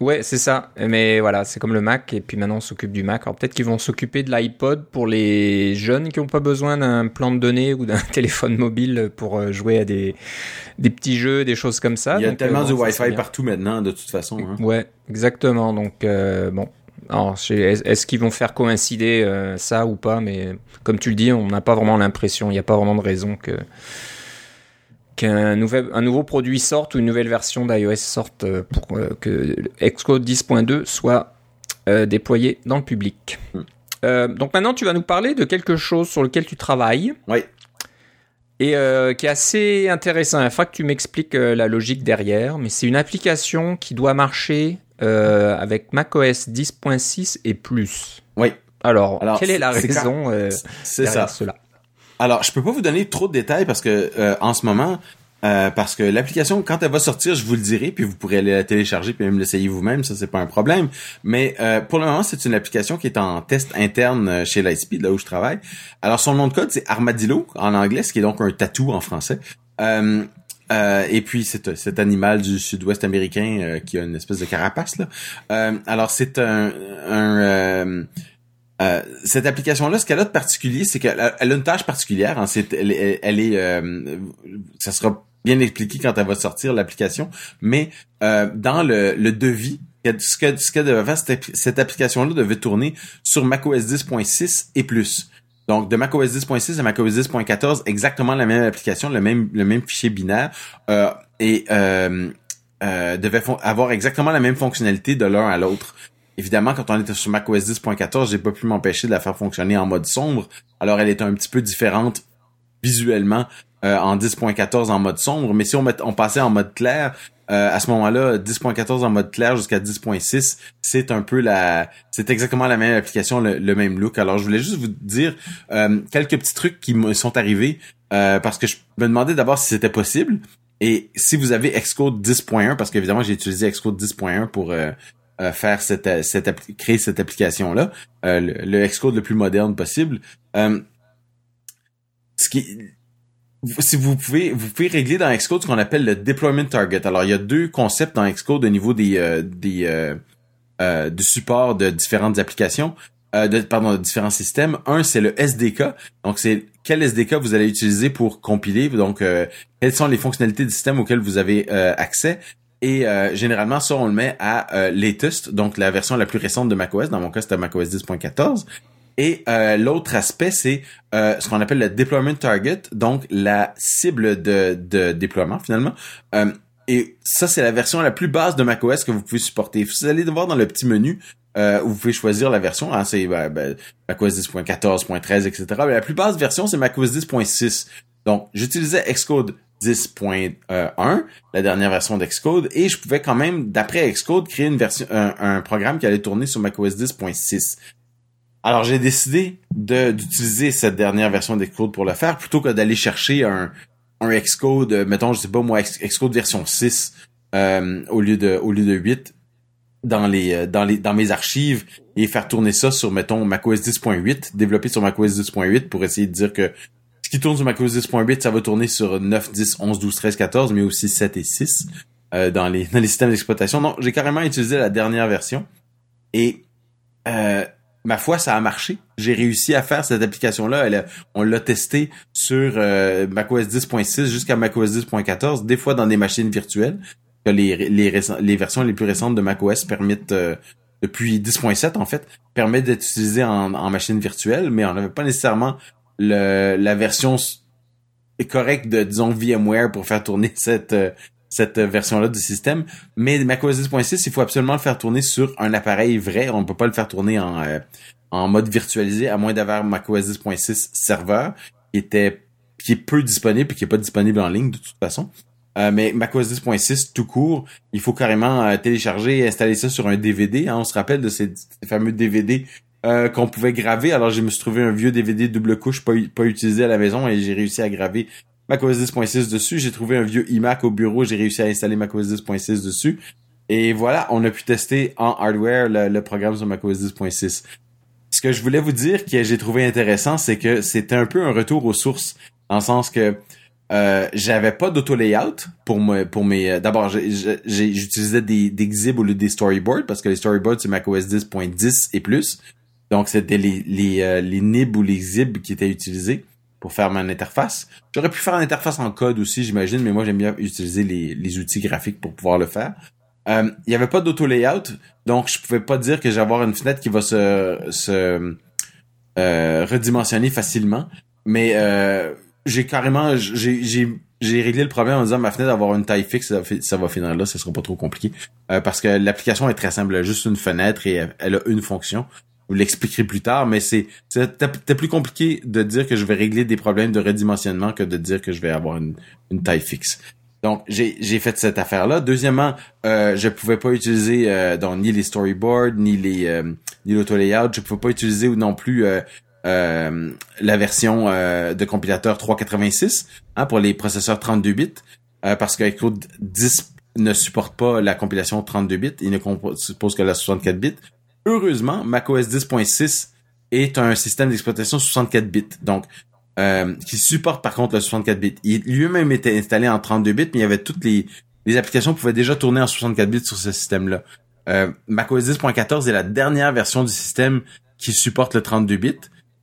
Ouais, c'est ça. Mais voilà, c'est comme le Mac et puis maintenant on s'occupe du Mac. Alors peut-être qu'ils vont s'occuper de l'iPod pour les jeunes qui n'ont pas besoin d'un plan de données ou d'un *laughs* téléphone mobile pour euh, jouer à des, des petits jeux, des choses comme ça. Il y a Donc, tellement euh, bon, ça, Wi-Fi partout maintenant, de toute façon. hein. Ouais, exactement. Donc euh, bon, Alors, est-ce qu'ils vont faire coïncider euh, ça ou pas? Mais comme tu le dis, on n'a pas vraiment l'impression, il n'y a pas vraiment de raison que qu'un nouvel, un nouveau produit sorte ou une nouvelle version d'iOS sorte euh, pour euh, que Xcode 10.2 soit déployé dans le public. Hmm. donc maintenant, tu vas nous parler de quelque chose sur lequel tu travailles. Oui. Et qui est assez intéressant. Il faut que tu m'expliques la logique derrière, mais c'est une application qui doit marcher euh, avec macOS 10.6 et plus. Oui. Alors, quelle est la raison euh, c'est ça. cela? Alors, je peux pas vous donner trop de détails parce que euh, en ce moment, euh, parce que l'application, quand elle va sortir, je vous le dirai, puis vous pourrez aller la télécharger puis même l'essayer vous-même, ça c'est pas un problème. Mais euh, pour le moment, c'est une application qui est en test interne chez Lightspeed, là où je travaille. Alors son nom de code c'est Armadillo en anglais, ce qui est donc un tatou en français. Euh, euh, et puis c'est cet animal du sud-ouest américain euh, qui a une espèce de carapace là. Euh, alors c'est un, un cette application-là, ce qu'elle a de particulier, c'est qu'elle a, une tâche particulière. Hein, elle, est, ça sera bien expliqué quand elle va sortir l'application, mais dans le, devis, ce que devait faire cette, application-là devait tourner sur macOS 10.6 et plus. Donc, de macOS 10.6 à macOS 10.14, exactement la même application, le même, le même fichier binaire, euh, et euh, euh, devait avoir exactement la même fonctionnalité de l'un à l'autre. Évidemment, quand on était sur macOS 10.14, j'ai pas pu m'empêcher de la faire fonctionner en mode sombre. Alors, elle est un petit peu différente visuellement euh, en 10.14 en mode sombre, mais si on, met, passait en mode clair, euh, à ce moment-là, 10.14 en mode clair jusqu'à 10.6, c'est un peu la, c'est exactement la même application, le, même look. Alors, je voulais juste vous dire euh, quelques petits trucs qui me sont arrivés parce que je me demandais d'abord si c'était possible et si vous avez Xcode 10.1, parce qu'évidemment j'ai utilisé Xcode 10.1 pour faire cette, cette créer cette application là, le, le, Xcode le plus moderne possible. ce qui si vous pouvez vous pouvez régler dans Xcode ce qu'on appelle le deployment target. Alors il y a deux concepts dans Xcode au niveau des euh, des euh, euh, du support de différentes applications, euh, de, pardon, de différents systèmes. Un c'est le SDK. Donc c'est quel SDK vous allez utiliser pour compiler. Donc euh, quelles sont les fonctionnalités du système auxquelles vous avez accès. Et généralement, ça, on le met à latest, donc la version la plus récente de macOS. Dans mon cas, c'était macOS 10.14. Et euh, l'autre aspect, c'est euh, ce qu'on appelle le deployment target, donc la cible de, de déploiement finalement. Euh, et ça, c'est la version la plus basse de macOS que vous pouvez supporter. Vous allez voir dans le petit menu où vous pouvez choisir la version. Hein, c'est ben, ben, macOS 10.14.13, etc. Mais la plus basse version, c'est macOS 10.6. Donc, j'utilisais Xcode 10.1, la dernière version d'Xcode, et je pouvais quand même, d'après Xcode, créer une version, un, programme qui allait tourner sur macOS 10.6. Alors j'ai décidé d'utiliser cette dernière version d'Xcode pour le faire plutôt que d'aller chercher un, un Xcode, euh, mettons, je sais pas moi, Xcode version 6 euh, au lieu de au lieu de 8 dans les euh, dans les dans mes archives et faire tourner ça sur mettons macOS 10.8, développer sur macOS 10.8 pour essayer de dire que ce qui tourne sur macOS 10.8, ça va tourner sur 9, 10, 11, 12, 13, 14, mais aussi 7 et 6 euh, dans les dans les systèmes d'exploitation. Donc j'ai carrément utilisé la dernière version et euh, ma foi, ça a marché. J'ai réussi à faire cette application-là. on l'a testé sur euh, macOS 10.6 jusqu'à macOS 10.14, des fois dans des machines virtuelles. Les, les, les versions les plus récentes de macOS permettent, euh, depuis 10.7 en fait, permettent d'être utilisées en, en machine virtuelle, mais on n'avait pas nécessairement la version correcte de, disons, VMware pour faire tourner *laughs* cette, euh, cette version-là du système. Mais macOS 10.6, il faut absolument le faire tourner sur un appareil vrai. On ne peut pas le faire tourner en, euh, en mode virtualisé, à moins d'avoir macOS 10.6 serveur, qui était qui est peu disponible et qui est pas disponible en ligne de toute façon. Euh, mais macOS 10.6 tout court, il faut carrément euh, télécharger et installer ça sur un DVD. Hein. On se rappelle de ces, fameux DVD qu'on pouvait graver. Alors je me suis trouvé un vieux DVD double couche pas, pas utilisé à la maison et j'ai réussi à graver macOS 10.6 dessus. J'ai trouvé un vieux iMac au bureau, j'ai réussi à installer macOS 10.6 dessus. Et voilà, on a pu tester en hardware le, programme sur macOS 10.6. Ce que je voulais vous dire que j'ai trouvé intéressant, c'est que c'était un peu un retour aux sources, dans le sens que euh, j'avais pas d'auto layout pour moi pour mes euh, d'abord j'utilisais des des xib au lieu des storyboards parce que les storyboards c'est macOS 10.10 et plus donc c'était les les euh, les nib ou les xib qui étaient utilisés pour faire mon interface. J'aurais pu faire une interface en code aussi, j'imagine, mais moi j'aime bien utiliser les, les outils graphiques pour pouvoir le faire. il y avait pas d'auto layout, donc je pouvais pas dire que j'ai avoir une fenêtre qui va se, se redimensionner facilement. Mais j'ai carrément j'ai j'ai réglé le problème en disant ma fenêtre d'avoir une taille fixe, ça, va finir là, ce sera pas trop compliqué. Euh, parce que l'application est très simple, elle a juste une fenêtre et elle, a une fonction. Vous l'expliquerai plus tard, mais c'est c'était plus compliqué de dire que je vais régler des problèmes de redimensionnement que de dire que je vais avoir une, une taille fixe. Donc j'ai fait cette affaire là. Deuxièmement, euh, je pouvais pas utiliser euh, donc ni les storyboards ni les euh, ni l'auto layout. Je pouvais pas utiliser ou non plus euh, euh, la version euh, de compilateur 386 hein, pour les processeurs 32 bits euh, parce que Cloud 10 ne supporte pas la compilation 32 bits, il ne suppose que la 64 bits. Heureusement, macOS 10.6 est un système d'exploitation 64 bits, donc qui supporte par contre le 64 bits. Il lui-même était installé en 32 bits, mais il y avait toutes les les applications pouvaient déjà tourner en 64 bits sur ce système-là. macOS 10.14 est la dernière version du système qui supporte le 32 bits.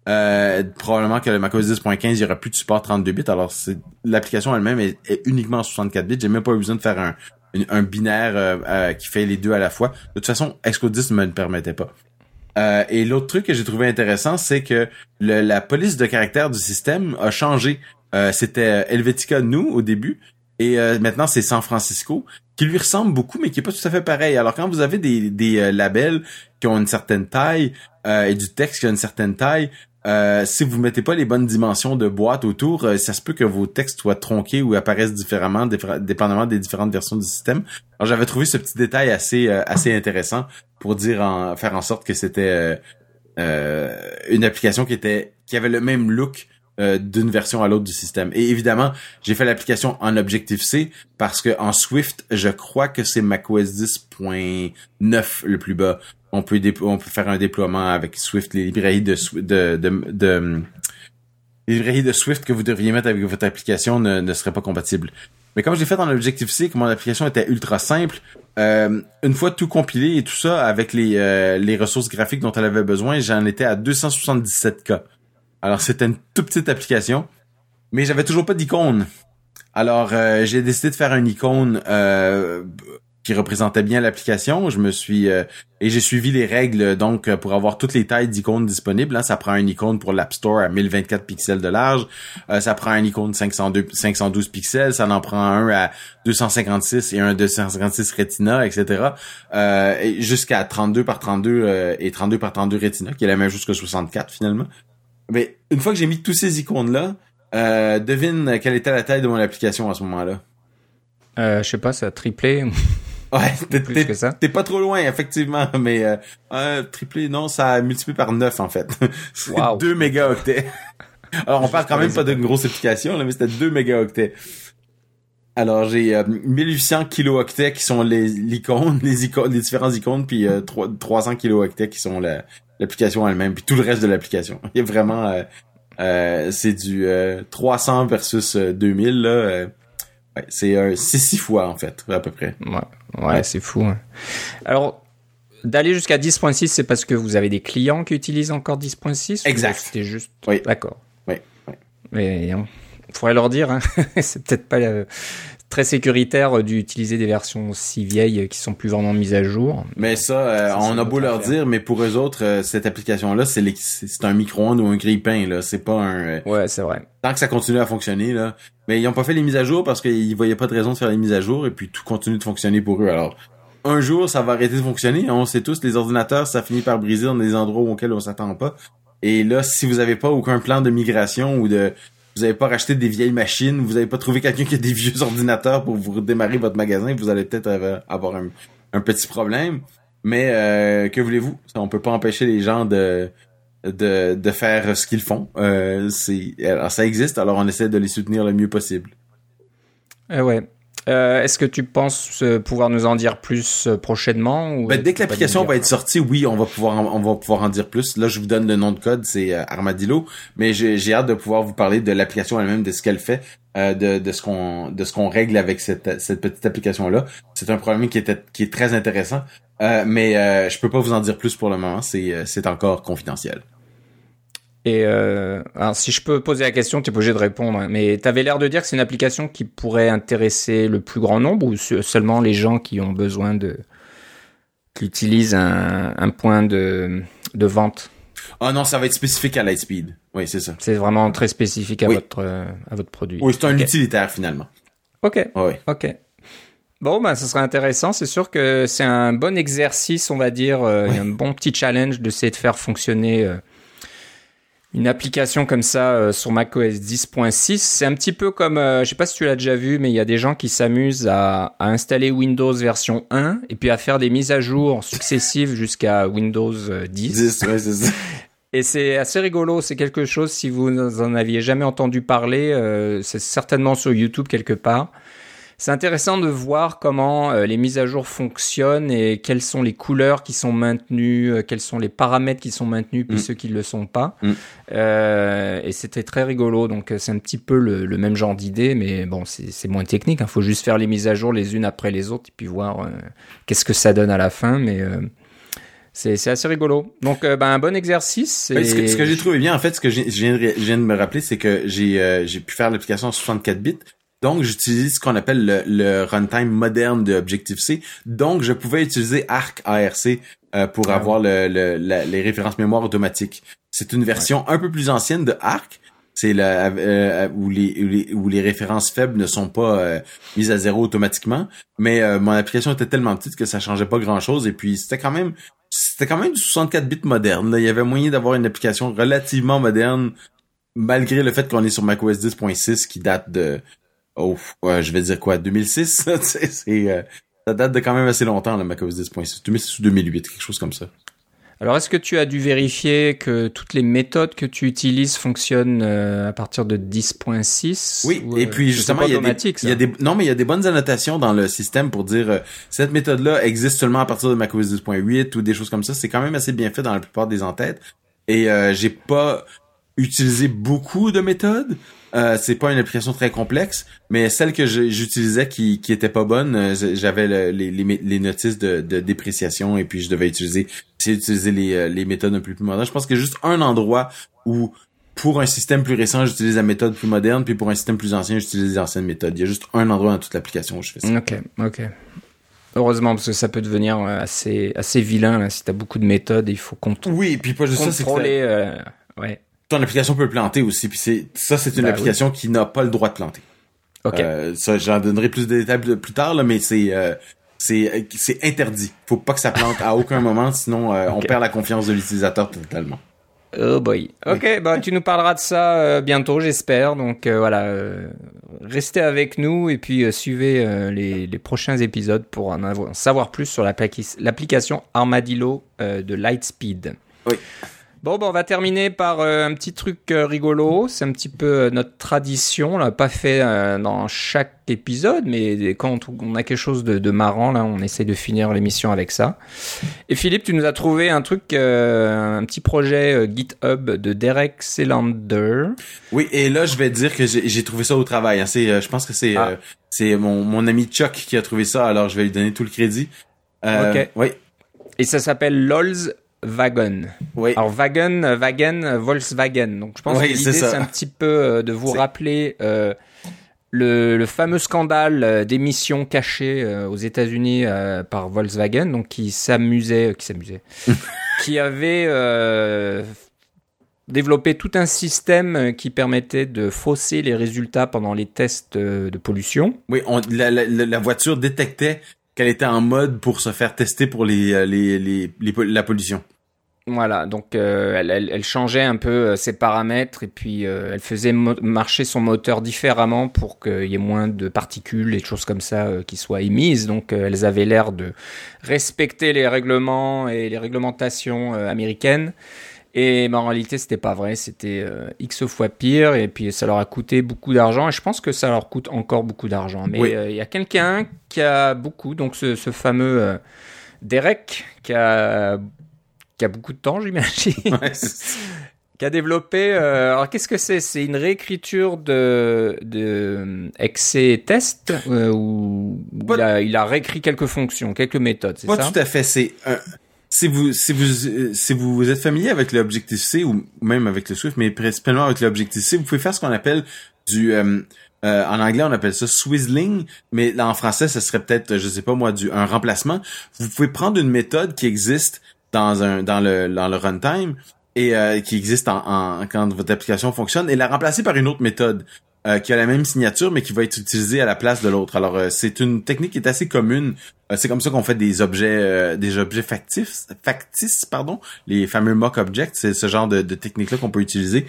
Euh, probablement que le macOS 10.15 il aura plus de support 32 bits alors l'application elle-même est, uniquement en 64 bits j'ai même pas eu besoin de faire un, un, binaire euh, euh, qui fait les deux à la fois. De toute façon Xcode 10 ne me le permettait pas. Et l'autre truc que j'ai trouvé intéressant c'est que la police de caractère du système a changé. C'était Helvetica nous au début et maintenant c'est San Francisco qui lui ressemble beaucoup mais qui est pas tout à fait pareil. Alors quand vous avez des, des labels qui ont une certaine taille et du texte qui a une certaine taille euh, si vous mettez pas les bonnes dimensions de boîte autour, euh, ça se peut que vos textes soient tronqués ou apparaissent différemment, dépendamment des différentes versions du système. Alors j'avais trouvé ce petit détail assez euh, assez intéressant pour dire faire en sorte que c'était une application qui était qui avait le même look d'une version à l'autre du système. Et évidemment, j'ai fait l'application en Objective-C parce que en Swift, je crois que c'est macOS 10.9 le plus bas on peut faire un déploiement avec Swift, les librairies de de, de, librairies de Swift que vous devriez mettre avec votre application ne, ne seraient pas compatibles. Mais comme j'ai fait dans l'Objective-C, que mon application était ultra simple, euh, une fois tout compilé et tout ça avec les, euh, les ressources graphiques dont elle avait besoin, j'en étais à 277K. Alors c'était une toute petite application, mais j'avais toujours pas d'icône. Alors euh, j'ai décidé de faire une icône euh, qui représentait bien l'application. Je me suis euh, et j'ai suivi les règles donc pour avoir toutes les tailles d'icônes disponibles. Hein. Ça prend une icône pour l'App Store à 1024 pixels de large. Ça prend une icône 502, 512 pixels. Ça en prend un à 256 et un 256 Retina, etc. Euh, jusqu'à 32 par 32 et 32 par 32 Retina, qui est la même chose que 64 finalement. Mais une fois que j'ai mis tous ces icônes là, devine quelle était la taille de mon application à ce moment-là. Euh, je sais pas, ça a triplé. *laughs* Ouais, t'es pas trop loin, effectivement, *laughs* mais euh, euh, triplé, non, ça a multiplié par 9, en fait. *laughs* Wow. 2 mégaoctets. Alors, on parle quand même pas d'une grosse application, là, mais c'était 2 mégaoctets. Alors, j'ai euh, 1800 kilooctets qui sont les l'icône, les icônes, les différents icônes, puis euh, 300 kilooctets qui sont l'application elle-même, puis tout le reste de l'application. *laughs* Il y a vraiment... Euh, euh c'est du 300 versus 2000, là c'est six fois, en fait, à peu près. Ouais, ouais, c'est fou. Hein. Alors, d'aller jusqu'à 10.6, c'est parce que vous avez des clients qui utilisent encore 10.6 Exact. C'était juste. Oui. D'accord. Oui. oui. Mais il faudrait leur dire, hein. *laughs* c'est peut-être pas très sécuritaire d'utiliser des versions si vieilles qui sont plus vraiment mises à jour. Mais ça, euh, on a beau leur dire, mais pour eux autres, euh, cette application-là, c'est c'est un micro-ondes ou un grille-pain, là. C'est pas un. Euh, ouais, c'est vrai. Tant que ça continue à fonctionner, là. Mais ils ont pas fait les mises à jour parce qu'ils voyaient pas de raison de faire les mises à jour et puis tout continue de fonctionner pour eux. Alors, un jour, ça va arrêter de fonctionner. On sait tous, les ordinateurs, ça finit par briser dans des endroits auxquels on s'attend pas. Et là, si vous avez pas aucun plan de migration ou de vous avez pas racheté des vieilles machines, vous avez pas trouvé quelqu'un qui a des vieux ordinateurs pour vous redémarrer votre magasin, vous allez peut-être avoir un, petit problème. Mais euh, que voulez-vous? On peut pas empêcher les gens de de, faire ce qu'ils font. Euh, alors ça existe, alors on essaie de les soutenir le mieux possible. Eh ouais. Euh, est-ce que tu penses euh, pouvoir nous en dire plus euh, prochainement ou ben, Dès que l'application va être sortie, oui, on va pouvoir en, on va pouvoir en dire plus. Là, je vous donne le nom de code, c'est Armadillo, mais j'ai hâte de pouvoir vous parler de l'application elle-même, de ce qu'elle fait, de, de ce qu'on de ce qu'on règle avec cette, cette petite application là. C'est un problème qui était qui est très intéressant, mais je peux pas vous en dire plus pour le moment. C'est c'est encore confidentiel. Et euh, alors, si je peux poser la question, tu es obligé de répondre. hein. Mais tu avais l'air de dire que c'est une application qui pourrait intéresser le plus grand nombre ou se- seulement les gens qui ont besoin de. qui utilisent un, un point de, de vente? Ah non, ça va être spécifique à Lightspeed. Oui, c'est ça. C'est vraiment très spécifique à, Oui. votre, euh, à votre produit. Oui, c'est un utilitaire finalement. Ok. Oui. Ok. Bon, ben, ce serait intéressant. C'est sûr que c'est un bon exercice, on va dire, euh, un bon petit challenge d'essayer de faire fonctionner euh, une application comme ça euh, sur macOS 10.6. C'est un petit peu comme, euh, je sais pas si tu l'as déjà vu, mais il y a des gens qui s'amusent à, à installer Windows version 1 et puis à faire des mises à jour successives jusqu'à Windows euh, 10. 10, ouais, c'est ça. *laughs* Et c'est assez rigolo, c'est quelque chose, si vous n'en aviez jamais entendu parler, euh, c'est certainement sur YouTube quelque part. C'est intéressant de voir comment euh, les mises à jour fonctionnent et quelles sont les couleurs qui sont maintenues, euh, quels sont les paramètres qui sont maintenus, puis Mm. ceux qui ne le sont pas. Mm. Euh, et c'était très rigolo, donc euh, c'est un petit peu le, le même genre d'idée, mais bon, c'est moins technique. Il faut juste faire les mises à jour les unes après les autres et puis voir euh, qu'est-ce que ça donne à la fin. Mais euh, c'est assez rigolo. Donc, euh, ben, un bon exercice. Ben, ce que, j'ai trouvé bien, en fait, ce que je viens de, me rappeler, c'est que j'ai euh, pu faire l'application en 64 bits. Donc, j'utilise ce qu'on appelle le, le runtime moderne de Objective-C. Donc, je pouvais utiliser Arc ARC euh, pour Ah avoir le, le- la- les références mémoire automatiques. C'est une version un peu plus ancienne de Arc. C'est la euh, où, les, où les où les références faibles ne sont pas euh, mises à zéro automatiquement. Mais euh, mon application était tellement petite que ça changeait pas grand chose. Et puis c'était quand même c'était quand même du 64 bits moderne. là. Il y avait moyen d'avoir une application relativement moderne, malgré le fait qu'on est sur macOS 10.6 qui date de, oh, ouais, je vais dire quoi, 2006. *laughs* Tu sais, c'est, euh, ça date de quand même assez longtemps, le macOS 10.6, 2006 ou 2008, quelque chose comme ça. Alors, est-ce que tu as dû vérifier que toutes les méthodes que tu utilises fonctionnent euh, à partir de 10.6 Oui, ou, et euh, puis justement, il y, a des, automatique, il y a ça? des, non, mais il y a des bonnes annotations dans le système pour dire euh, cette méthode-là existe seulement à partir de macOS 10.8 ou des choses comme ça. C'est quand même assez bien fait dans la plupart des entêtes. Et euh, j'ai pas utilisé beaucoup de méthodes. Euh, c'est pas une application très complexe, mais celle que j'utilisais qui qui était pas bonne, euh, j'avais le- les, les, les notices de, de dépréciation et puis je devais utiliser essayer d'utiliser les, euh, les méthodes un peu plus modernes. Je pense qu'il y a juste un endroit où pour un système plus récent, j'utilise la méthode plus moderne, puis pour un système plus ancien, j'utilise les anciennes méthodes. Il y a juste un endroit dans toute l'application où je fais ça. Ok, ok. Heureusement, parce que ça peut devenir euh, assez, assez vilain, là, si t'as beaucoup de méthodes, il faut cont- Oui, puis pas juste ça, c'est que contrôler, euh, ouais. Ton application peut planter aussi, puis c'est ça, c'est une Bah application qui n'a pas le droit de planter. Ok. Euh, ça, j'en donnerai plus de détails plus tard, là, mais c'est euh, c'est euh, c'est interdit. Faut pas que ça plante à aucun moment, sinon euh, on perd la confiance de l'utilisateur totalement. Oh boy. Ok, bah tu nous parleras de ça euh, bientôt, j'espère. Donc euh, voilà, euh, restez avec nous et puis suivez les, les prochains épisodes pour en avoir- en savoir plus sur l'appli- l'application Armadillo de Lightspeed. Oui. Bon, bah, on va terminer par euh, un petit truc euh, rigolo. C'est un petit peu euh, notre tradition. On l'a pas fait dans chaque épisode, mais quand on a quelque chose de, de marrant, là, on essaie de finir l'émission avec ça. Et Philippe, tu nous as trouvé un truc, un petit projet GitHub de Derek Selander. Oui, et là, je vais dire que j'ai trouvé ça au travail. hein. C'est, je pense que c'est Ah. c'est mon, mon ami Chuck qui a trouvé ça, alors je vais lui donner tout le crédit. Ok. Oui, Et ça s'appelle LOL's Wagon. oui. Alors Wagon, Wagen, Volkswagen. Donc je pense Oui, que l'idée c'est un petit peu euh, de vous rappeler euh, le, le fameux scandale euh, d'émissions cachées euh, aux États-Unis euh, par Volkswagen, donc qui s'amusait, qui s'amusait, *laughs* qui avait développé tout un système qui permettait de fausser les résultats pendant les tests de pollution. Oui, on, la, la, la la voiture détectait qu'elle était en mode pour se faire tester pour les, euh, les, les, la pollution. Voilà, donc euh, elle, elle, changeait un peu euh, ses paramètres et puis elle faisait marcher son moteur différemment pour qu'il y ait moins de particules et de choses comme ça qui soient émises. Donc elles avaient l'air de respecter les règlements et les réglementations américaines. Et ben, en réalité, c'était pas vrai, c'était euh, X fois pire, et puis ça leur a coûté beaucoup d'argent, et je pense que ça leur coûte encore beaucoup d'argent. Mais Oui. euh, il y a quelqu'un qui a beaucoup, donc ce, ce fameux euh, Derek, qui a, qui a beaucoup de temps, *laughs* j'imagine, Ouais, qui a développé. alors, qu'est-ce que c'est? C'est une réécriture de, de XC Test, où il, a, il a réécrit quelques fonctions, quelques méthodes, c'est ça? tout à fait. C'est si vous si vous si vous êtes familier avec l'objectif C ou même avec le Swift, mais principalement avec l'objectif C, vous pouvez faire ce qu'on appelle du euh, euh, en anglais, on appelle ça swizzling, mais en français, ce serait peut-être, je sais pas moi, du un remplacement. Vous pouvez prendre une méthode qui existe dans un dans le dans le runtime et euh, qui existe en, en, quand votre application fonctionne et la remplacer par une autre méthode. Euh, qui a la même signature mais qui va être utilisée à la place de l'autre. Alors euh, c'est une technique qui est assez commune. Euh, c'est comme ça qu'on fait des objets des objets factifs factices pardon, les fameux mock objects, c'est ce genre de, de technique là qu'on peut utiliser.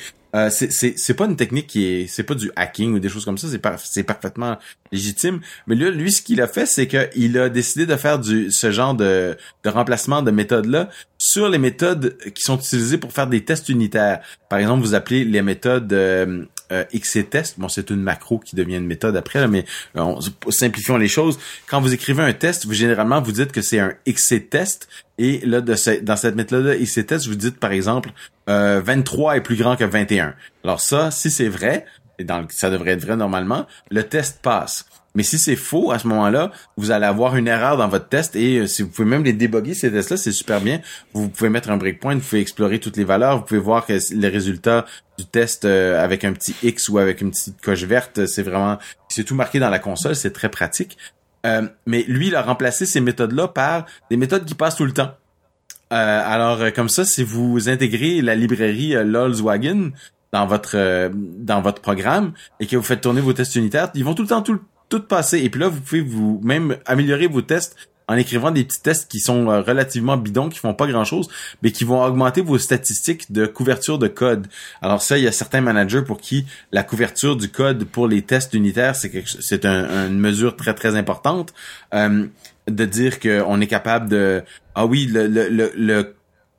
c'est c'est pas une technique qui est c'est pas du hacking ou des choses comme ça, c'est parfaitement légitime. Mais là lui ce qu'il a fait c'est qu'il a décidé de faire du ce genre de de remplacement de méthodes là sur les méthodes qui sont utilisées pour faire des tests unitaires. Par exemple, vous appelez les méthodes euh, XC-test. Bon, c'est une macro qui devient une méthode après, mais euh, simplifions les choses. Quand vous écrivez un test, vous généralement vous dites que c'est un XC-test. Et là, dans cette méthode-là, XC-test, vous dites par exemple euh, 23 est plus grand que 21. Alors ça, si c'est vrai, et dans, ça devrait être vrai normalement, le test passe. Mais si c'est faux, à ce moment-là, vous allez avoir une erreur dans votre test et euh, si vous pouvez même les déboguer, ces tests-là, c'est super bien. Vous pouvez mettre un breakpoint, vous pouvez explorer toutes les valeurs, vous pouvez voir que les résultats du test euh, avec un petit X ou avec une petite coche verte, c'est vraiment, c'est tout marqué dans la console, c'est très pratique. Euh, mais lui, il a remplacé ces méthodes-là par des méthodes qui passent tout le temps. alors, comme ça, si vous intégrez la librairie Lolswagen dans votre dans votre programme et que vous faites tourner vos tests unitaires, ils vont tout le temps tout tout passer. Et puis là, vous pouvez vous même améliorer vos tests en écrivant des petits tests qui sont euh, relativement bidons, qui font pas grand chose, mais qui vont augmenter vos statistiques de couverture de code. Alors ça, il y a certains managers pour qui la couverture du code pour les tests unitaires, c'est une mesure très très importante. Euh, de dire qu'on est capable de ah oui le, le, le,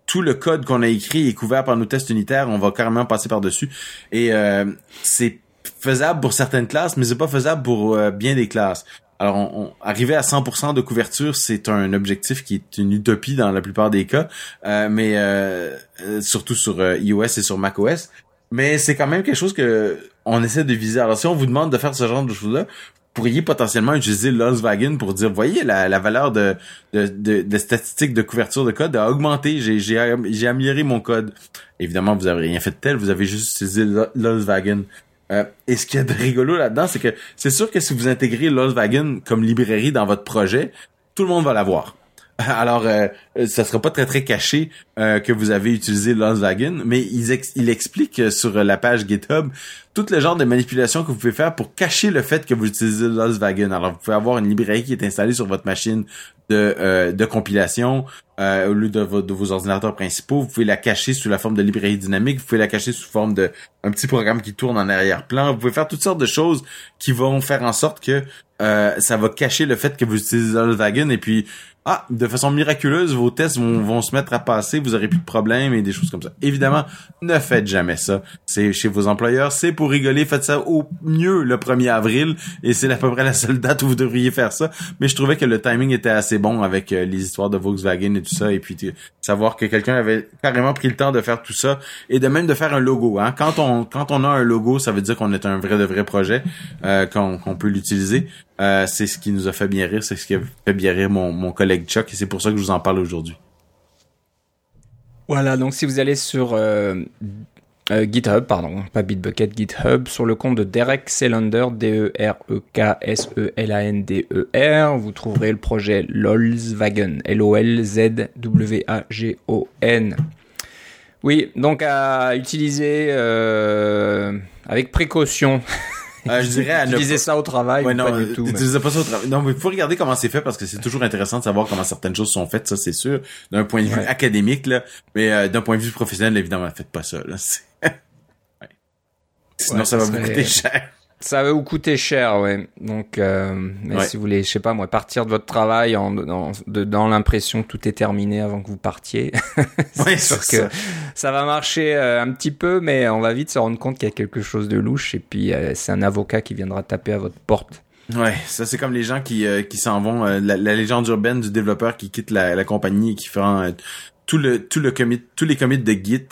tout le code qu'on a écrit est couvert par nos tests unitaires, on va carrément passer par dessus et euh, c'est faisable pour certaines classes, mais c'est pas faisable pour euh, bien des classes. Alors, on, arriver à 100% de couverture, c'est un objectif qui est une utopie dans la plupart des cas, euh, mais euh, surtout sur iOS et sur macOS. Mais c'est quand même quelque chose que on essaie de viser. Alors, si on vous demande de faire ce genre de choses-là, pourriez potentiellement utiliser Volkswagen pour dire, voyez, la, la valeur de, de, de, de statistique de couverture de code a augmenté. J'ai, amélioré mon code. Évidemment, vous avez rien fait de tel, vous avez juste utilisé Volkswagen. Euh, et ce qu'il y a de rigolo là-dedans, c'est que c'est sûr que si vous intégrez Volkswagen comme librairie dans votre projet, tout le monde va l'avoir. *laughs* Alors, euh, ça sera pas très très caché euh, que vous avez utilisé Volkswagen, mais il, explique sur la page GitHub tout le genre de manipulation que vous pouvez faire pour cacher le fait que vous utilisez Volkswagen. Alors, vous pouvez avoir une librairie qui est installée sur votre machine de, euh, de compilation euh, au lieu de, vos ordinateurs principaux. Vous pouvez la cacher sous la forme de librairie dynamique. Vous pouvez la cacher sous forme de un petit programme qui tourne en arrière-plan. Vous pouvez faire toutes sortes de choses qui vont faire en sorte que euh, ça va cacher le fait que vous utilisez Volkswagen et puis ah, de façon miraculeuse, vos tests vont, se mettre à passer, vous aurez plus de problèmes et des choses comme ça. Évidemment, ne faites jamais ça. C'est chez vos employeurs, c'est pour rigoler, faites ça au mieux le 1er avril et c'est à peu près la seule date où vous devriez faire ça. Mais je trouvais que le timing était assez bon avec euh, les histoires de Volkswagen et tout ça et puis savoir que quelqu'un avait carrément pris le temps de faire tout ça et de même de faire un logo. Hein. Quand on quand on a un logo, ça veut dire qu'on est un vrai de vrai projet, euh, qu'on peut l'utiliser. Euh, c'est ce qui nous a fait bien rire, c'est ce qui a fait bien rire mon, collègue Chuck, et c'est pour ça que je vous en parle aujourd'hui. Voilà, donc si vous allez sur euh, euh, GitHub, pardon, pas Bitbucket, GitHub, sur le compte de Derek Selander, D-E-R-E-K-S-E-L-A-N-D-E-R, vous trouverez le projet LOLZwagen, L-O-L-Z-W-A-G-O-N. Oui, donc à utiliser avec précaution. *laughs* Euh, je dirais à ne ça au travail. Ouais, non, pas du tout. Mais... pas ça au travail. Non, mais il faut regarder comment c'est fait parce que c'est toujours intéressant de savoir comment certaines choses sont faites, ça c'est sûr, d'un point de vue académique là, mais euh, d'un point de vue professionnel évidemment, faites pas ça là. *laughs* ouais. Sinon ça, va vous coûter cher. Ça va vous coûter cher, ouais. Donc, euh, mais si vous voulez, je sais pas moi, partir de votre travail en, dans, dans l'impression que tout est terminé avant que vous partiez, *laughs* c'est sûr que ça. va marcher euh, un petit peu, mais on va vite se rendre compte qu'il y a quelque chose de louche et puis euh, c'est un avocat qui viendra taper à votre porte. Ouais, ça c'est comme les gens qui euh, qui s'en vont, la, légende urbaine du développeur qui quitte la, la compagnie et qui fera tout le tout le commit, tous les commits de Git,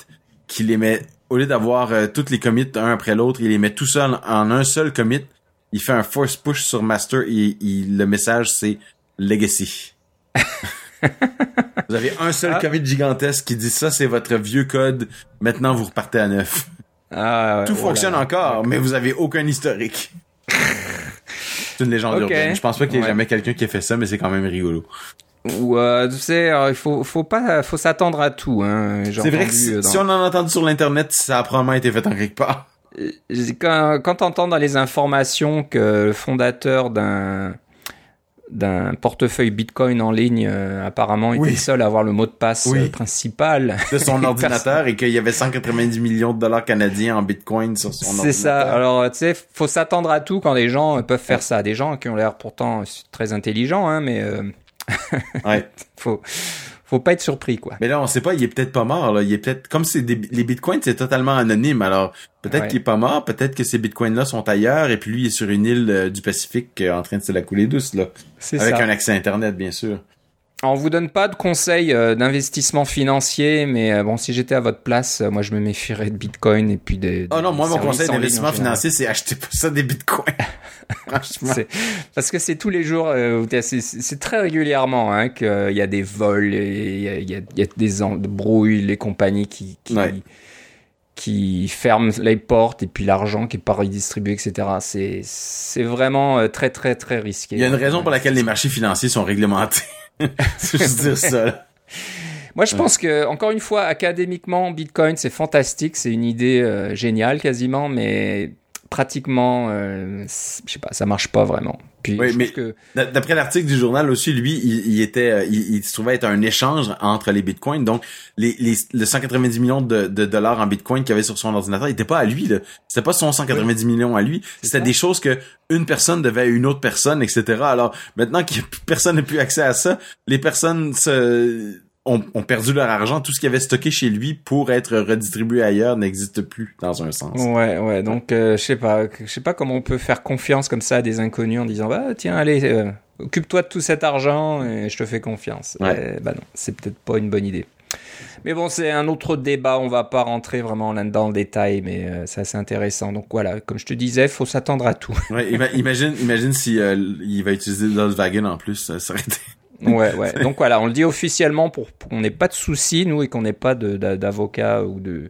qui les met au lieu d'avoir euh, toutes les commits un après l'autre, il les met tout seul en un seul commit. Il fait un force push sur master et, le message c'est legacy. *laughs* Vous avez un seul Ah. COVID gigantesque qui dit ça, c'est votre vieux code. Maintenant, vous repartez à neuf. Ah, ouais, Tout oh fonctionne encore, mais vous avez aucun historique. *laughs* c'est une légende urbaine. Je pense pas qu'il y ait Ouais. jamais quelqu'un qui ait fait ça, mais c'est quand même rigolo. Ou euh, tu sais, alors, il faut, faut pas, faut s'attendre à tout. Hein. C'est vrai que euh, dans- si on en a entendu sur l'internet, ça a probablement été fait en quelque part. Euh, quand, quand t'entends dans les informations que le fondateur d'un d'un portefeuille Bitcoin en ligne euh, apparemment était Oui. le seul à avoir le mot de passe Oui. euh, principal. De son *laughs* ordinateur et qu'il y avait 190 millions de dollars canadiens en bitcoin sur son ordinateur. C'est ça. Alors, tu sais, faut s'attendre à tout quand des gens euh, peuvent faire ça. Des gens qui ont l'air pourtant euh, très intelligents, hein, mais euh, *laughs* Ouais. faut, faut pas être surpris, quoi. Mais là, on sait pas, il est peut-être pas mort, là. Il est peut-être, comme c'est des, les bitcoins, c'est totalement anonyme. Alors, peut-être Ouais. qu'il est pas mort, peut-être que ces bitcoins-là sont ailleurs et puis lui, il est sur une île euh, du Pacifique euh, en train de se la couler douce, là. C'est Avec ça. un accès Internet, bien sûr. On vous donne pas de conseils euh, d'investissement financier, mais euh, bon, si j'étais à votre place, euh, moi, je me méfierais de Bitcoin et puis des. Oh non, moi, mon conseil d'investissement financier, c'est acheter pas ça des bitcoins. *laughs* Franchement. Parce que c'est tous les jours, euh, c'est- très régulièrement hein, qu'il y a des vols, il y a, y a- y a des en- de brouilles, les compagnies qui, qui, Ouais. qui ferment les portes et puis l'argent qui est pas redistribué, etc. C'est c'est vraiment euh, très très très risqué. Il y a une raison pour laquelle les marchés financiers sont réglementés. *laughs* Moi, je pense que, encore une fois, académiquement, Bitcoin, c'est fantastique, c'est une idée euh, géniale quasiment, mais pratiquement, euh, je sais pas, ça marche pas vraiment. Puis, Oui, mais- que D'après l'article du journal aussi, lui, il, il était, euh, il, il se trouvait être un échange entre les bitcoins. Donc, les, les, le 190 millions de, de dollars en bitcoin qu'il avait sur son ordinateur, il était pas à lui. là. C'était pas son 190 millions à lui. C'était des choses que une personne devait à une autre personne, etc. Alors, maintenant que personne n'a plus accès à ça, les personnes se, ont, ont perdu leur argent. Tout ce qu'il avait stocké chez lui pour être redistribué ailleurs n'existe plus, dans un sens. Ouais, ouais. Donc, euh, je sais pas, je sais pas comment on peut faire confiance comme ça à des inconnus en disant, bah tiens, allez, euh, occupe-toi de tout cet argent et je te fais confiance. Ouais. Euh, bah non, c'est peut-être pas une bonne idée. Mais bon, c'est un autre débat. On va pas rentrer vraiment là dans le détail, mais euh, c'est assez intéressant. Donc voilà, comme je te disais, faut s'attendre à tout. Ouais, ima- imagine, imagine si il va utiliser Volkswagen en plus, ça serait Ouais, ouais. *laughs* Donc voilà, on le dit officiellement pour, pour qu'on n'ait pas de soucis, nous, et qu'on n'ait pas d'avocat ou de,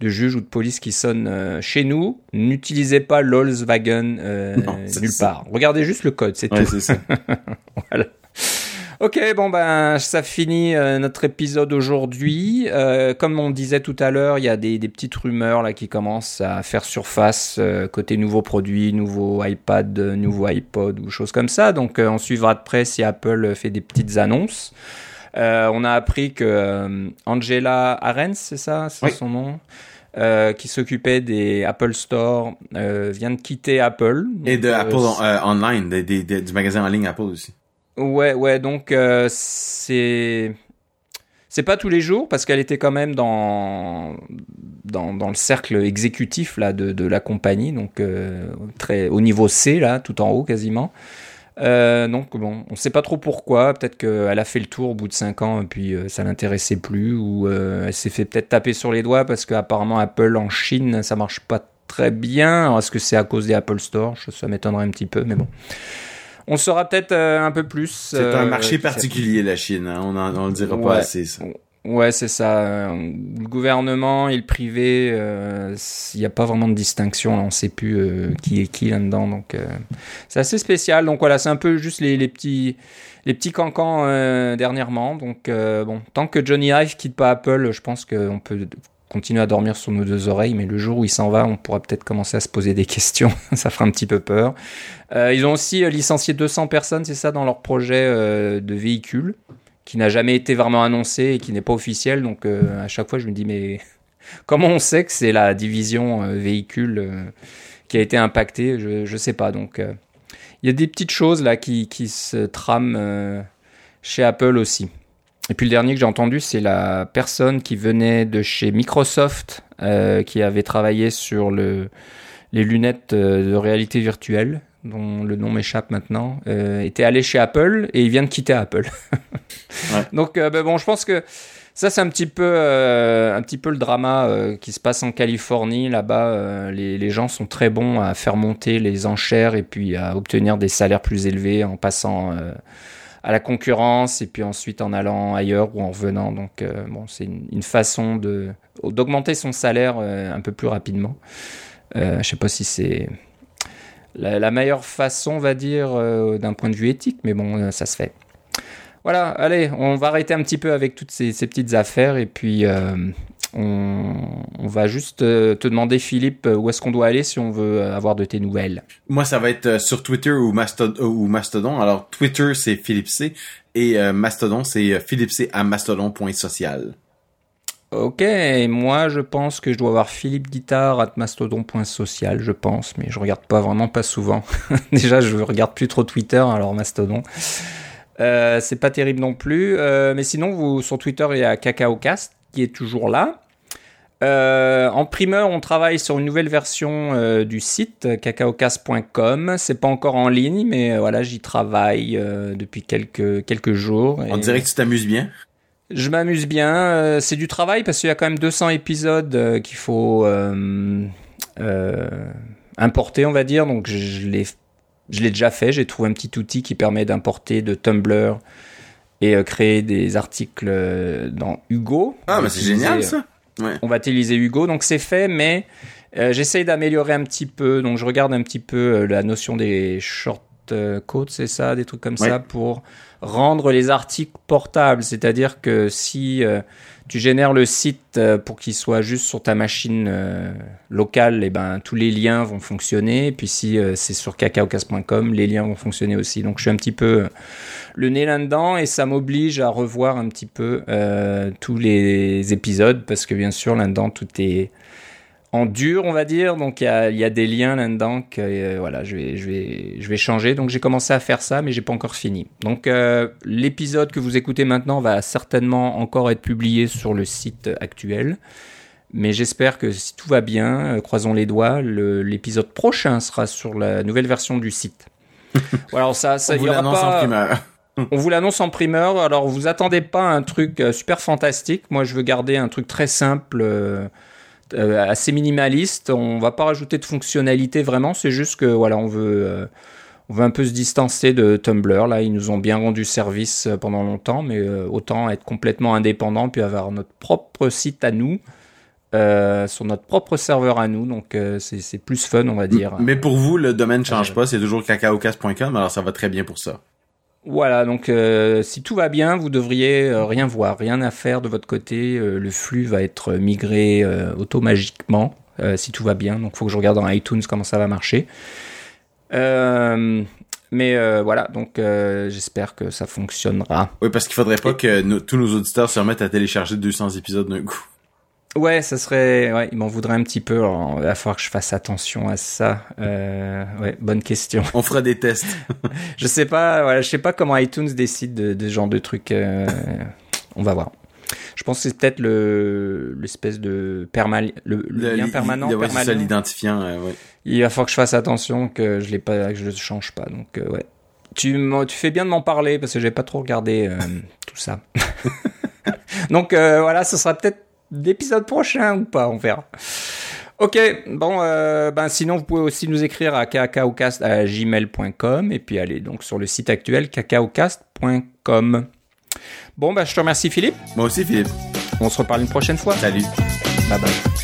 de juge ou de police qui sonne euh, chez nous. N'utilisez pas Volkswagen euh, Non, c'est nulle part. Regardez juste le code, c'est Ouais, tout. ça. *laughs* Voilà. Ok, bon ben ça finit euh, notre épisode aujourd'hui. Euh, comme on disait tout à l'heure, il y a des, des petites rumeurs là qui commencent à faire surface euh, côté nouveaux produits, nouveau iPad, euh, nouveau iPod ou choses comme ça. Donc euh, on suivra de près si Apple fait des petites annonces. Euh, on a appris que euh, Angela Arens, c'est ça, c'est Oui. son nom, euh, qui s'occupait des Apple Store, euh, vient de quitter Apple. Et de euh, Apple Online, des- des- des- du magasin en ligne Apple aussi. Ouais, ouais, donc euh, c'est c'est pas tous les jours parce qu'elle était quand même dans dans, dans le cercle exécutif là de, la compagnie, donc euh, très au niveau C là, tout en haut quasiment. Euh, donc bon, on sait pas trop pourquoi. Peut-être qu'elle a fait le tour au bout de 5 ans et puis ça l'intéressait plus, ou elle s'est fait peut-être taper sur les doigts parce qu'apparemment Apple en Chine ça marche pas très bien. Est-ce que c'est à cause des Apple Store? Ça m'étonnerait un petit peu, mais bon. On saura peut-être euh, un peu plus. C'est un euh, marché particulier, la Chine. hein. On, en, on le dira Ouais. pas assez, ça. Ouais, c'est ça. Euh, Le gouvernement et le privé, euh, il n'y a pas vraiment de distinction. Là. On ne sait plus euh, qui est qui là-dedans. Donc, euh, c'est assez spécial. Donc voilà, c'est un peu juste les, les petits, les petits cancans euh, dernièrement. Donc euh, bon, tant que Johnny Ive quitte pas Apple, je pense qu'on peut continuer à dormir sur nos deux oreilles. Mais le jour où il s'en va, on pourra peut-être commencer à se poser des *laughs* questions. ça fera un petit peu peur. Euh, ils ont aussi euh, licencié 200 personnes, c'est ça, dans leur projet euh, de véhicule qui n'a jamais été vraiment annoncé et qui n'est pas officiel. Donc à chaque fois, je me dis, mais *laughs* comment on sait que c'est la division véhicule qui a été impactée? Je ne sais pas. Donc il y a des petites choses là qui, qui se trament chez Apple aussi. Et puis le dernier que j'ai entendu, c'est la personne qui venait de chez Microsoft, euh, qui avait travaillé sur le, les lunettes euh, de réalité virtuelle, dont le nom m'échappe maintenant, euh, était allé chez Apple et il vient de quitter Apple. *laughs* Donc euh, ben bon, je pense que ça c'est un petit peu un petit peu le drama qui se passe en Californie. Là-bas, les, les gens sont très bons à faire monter les enchères et puis à obtenir des salaires plus élevés en passant à la concurrence et puis ensuite en allant ailleurs ou en revenant. Donc bon, c'est une, façon de d'augmenter son salaire un peu plus rapidement. je sais pas si c'est la, meilleure façon, on va dire, d'un point de vue éthique, mais bon, ça se fait. Voilà, allez, on va arrêter un petit peu avec toutes ces, petites affaires et puis euh, on, va juste euh, te demander, Philippe, où est-ce qu'on doit aller si on veut avoir de tes nouvelles? Moi, ça va être euh, sur Twitter ou, Mastodon. Alors, Twitter, c'est Philippe C. Et Mastodon, c'est Philippe C à mastodon.social. Ok, moi je pense que je dois avoir Philippe Guitare at mastodon.social, je pense, mais je regarde pas vraiment pas souvent. *laughs* Déjà, je regarde plus trop Twitter, alors Mastodon. Euh, c'est pas terrible non plus. Euh, mais sinon, vous, sur Twitter, il y a CacaoCast qui est toujours là. Euh, en primeur, on travaille sur une nouvelle version du site cacaocast.com. C'est pas encore en ligne, mais voilà, j'y travaille depuis quelques quelques jours. On dirait que tu t'amuses bien? Je m'amuse bien. c'est du travail parce qu'il y a quand même 200 épisodes qu'il faut importer, on va dire. Donc je, je les je l'ai déjà fait, j'ai trouvé un petit outil qui permet d'importer de Tumblr et euh, créer des articles euh, dans Hugo. Ah, mais c'est génial ça. Ouais. On va utiliser Hugo, donc c'est fait, mais euh, j'essaye d'améliorer un petit peu. Donc je regarde un petit peu la notion des short codes, c'est ça, des trucs comme ça, pour rendre les articles portables. C'est-à-dire que si tu génères le site euh, pour qu'il soit juste sur ta machine euh, locale, et eh ben tous les liens vont fonctionner. Et puis si euh, c'est sur cacaocas.com, les liens vont fonctionner aussi. Donc je suis un petit peu le nez là-dedans et ça m'oblige à revoir un petit peu tous les épisodes parce que bien sûr là-dedans tout est en dur, on va dire. Donc il y a, des liens là-dedans que euh, voilà, je vais, je vais, je vais changer. Donc j'ai commencé à faire ça, mais j'ai pas encore fini. Donc euh, l'épisode que vous écoutez maintenant va certainement encore être publié sur le site actuel. Mais j'espère que si tout va bien, euh, croisons les doigts, l'épisode prochain sera sur la nouvelle version du site. *laughs* ça, ça, On vous l'annonce en primeur. *laughs* On vous l'annonce en primeur. Alors vous attendez pas un truc super fantastique. Moi, je veux garder un truc très simple. Euh, assez minimaliste. On va pas rajouter de fonctionnalité vraiment. C'est juste que voilà, on veut, euh, on veut un peu se distancer de Tumblr. Là, ils nous ont bien rendu service euh, pendant longtemps, mais autant être complètement indépendant puis avoir notre propre site à nous. sur notre propre serveur à nous, donc c'est plus fun, on va dire. Mais pour vous, le domaine change pas, c'est toujours cacaocast.com, alors ça va très bien pour ça. Voilà, donc euh, si tout va bien, vous devriez euh, rien voir, rien à faire de votre côté. Euh, le flux va être migré automagiquement si tout va bien. Donc il faut que je regarde dans iTunes comment ça va marcher. mais voilà, donc j'espère que ça fonctionnera. Oui, parce qu'il faudrait pas que tous nos auditeurs se remettent à télécharger 200 épisodes d'un coup. Ouais, ça serait. Ouais, il m'en voudrait un petit peu. il va falloir que je fasse attention à ça. Euh, ouais, bonne question. On fera des tests. *laughs* je sais pas. Voilà, je sais pas comment iTunes décide de, de ce genre de trucs. Euh, on va voir. Je pense que c'est peut-être le l'espèce de perma le, lien permanent. Ouais, permanent. ça l'identifiant. ouais. Il va falloir que je fasse attention que je l'ai pas, que je le change pas. Donc euh, ouais. Tu, tu fais bien de m'en parler parce que j'ai pas trop regardé euh, tout ça. *laughs* donc euh, voilà, ce sera peut-être d'épisode prochain ou pas, on verra. Ok, bon, euh, ben sinon vous pouvez aussi nous écrire à cacaocast@gmail.com et puis allez donc sur le site actuel cacaocast.com. Bon, ben je te remercie Philippe. Moi aussi Philippe. On se reparle une prochaine fois. Salut. Bye bye.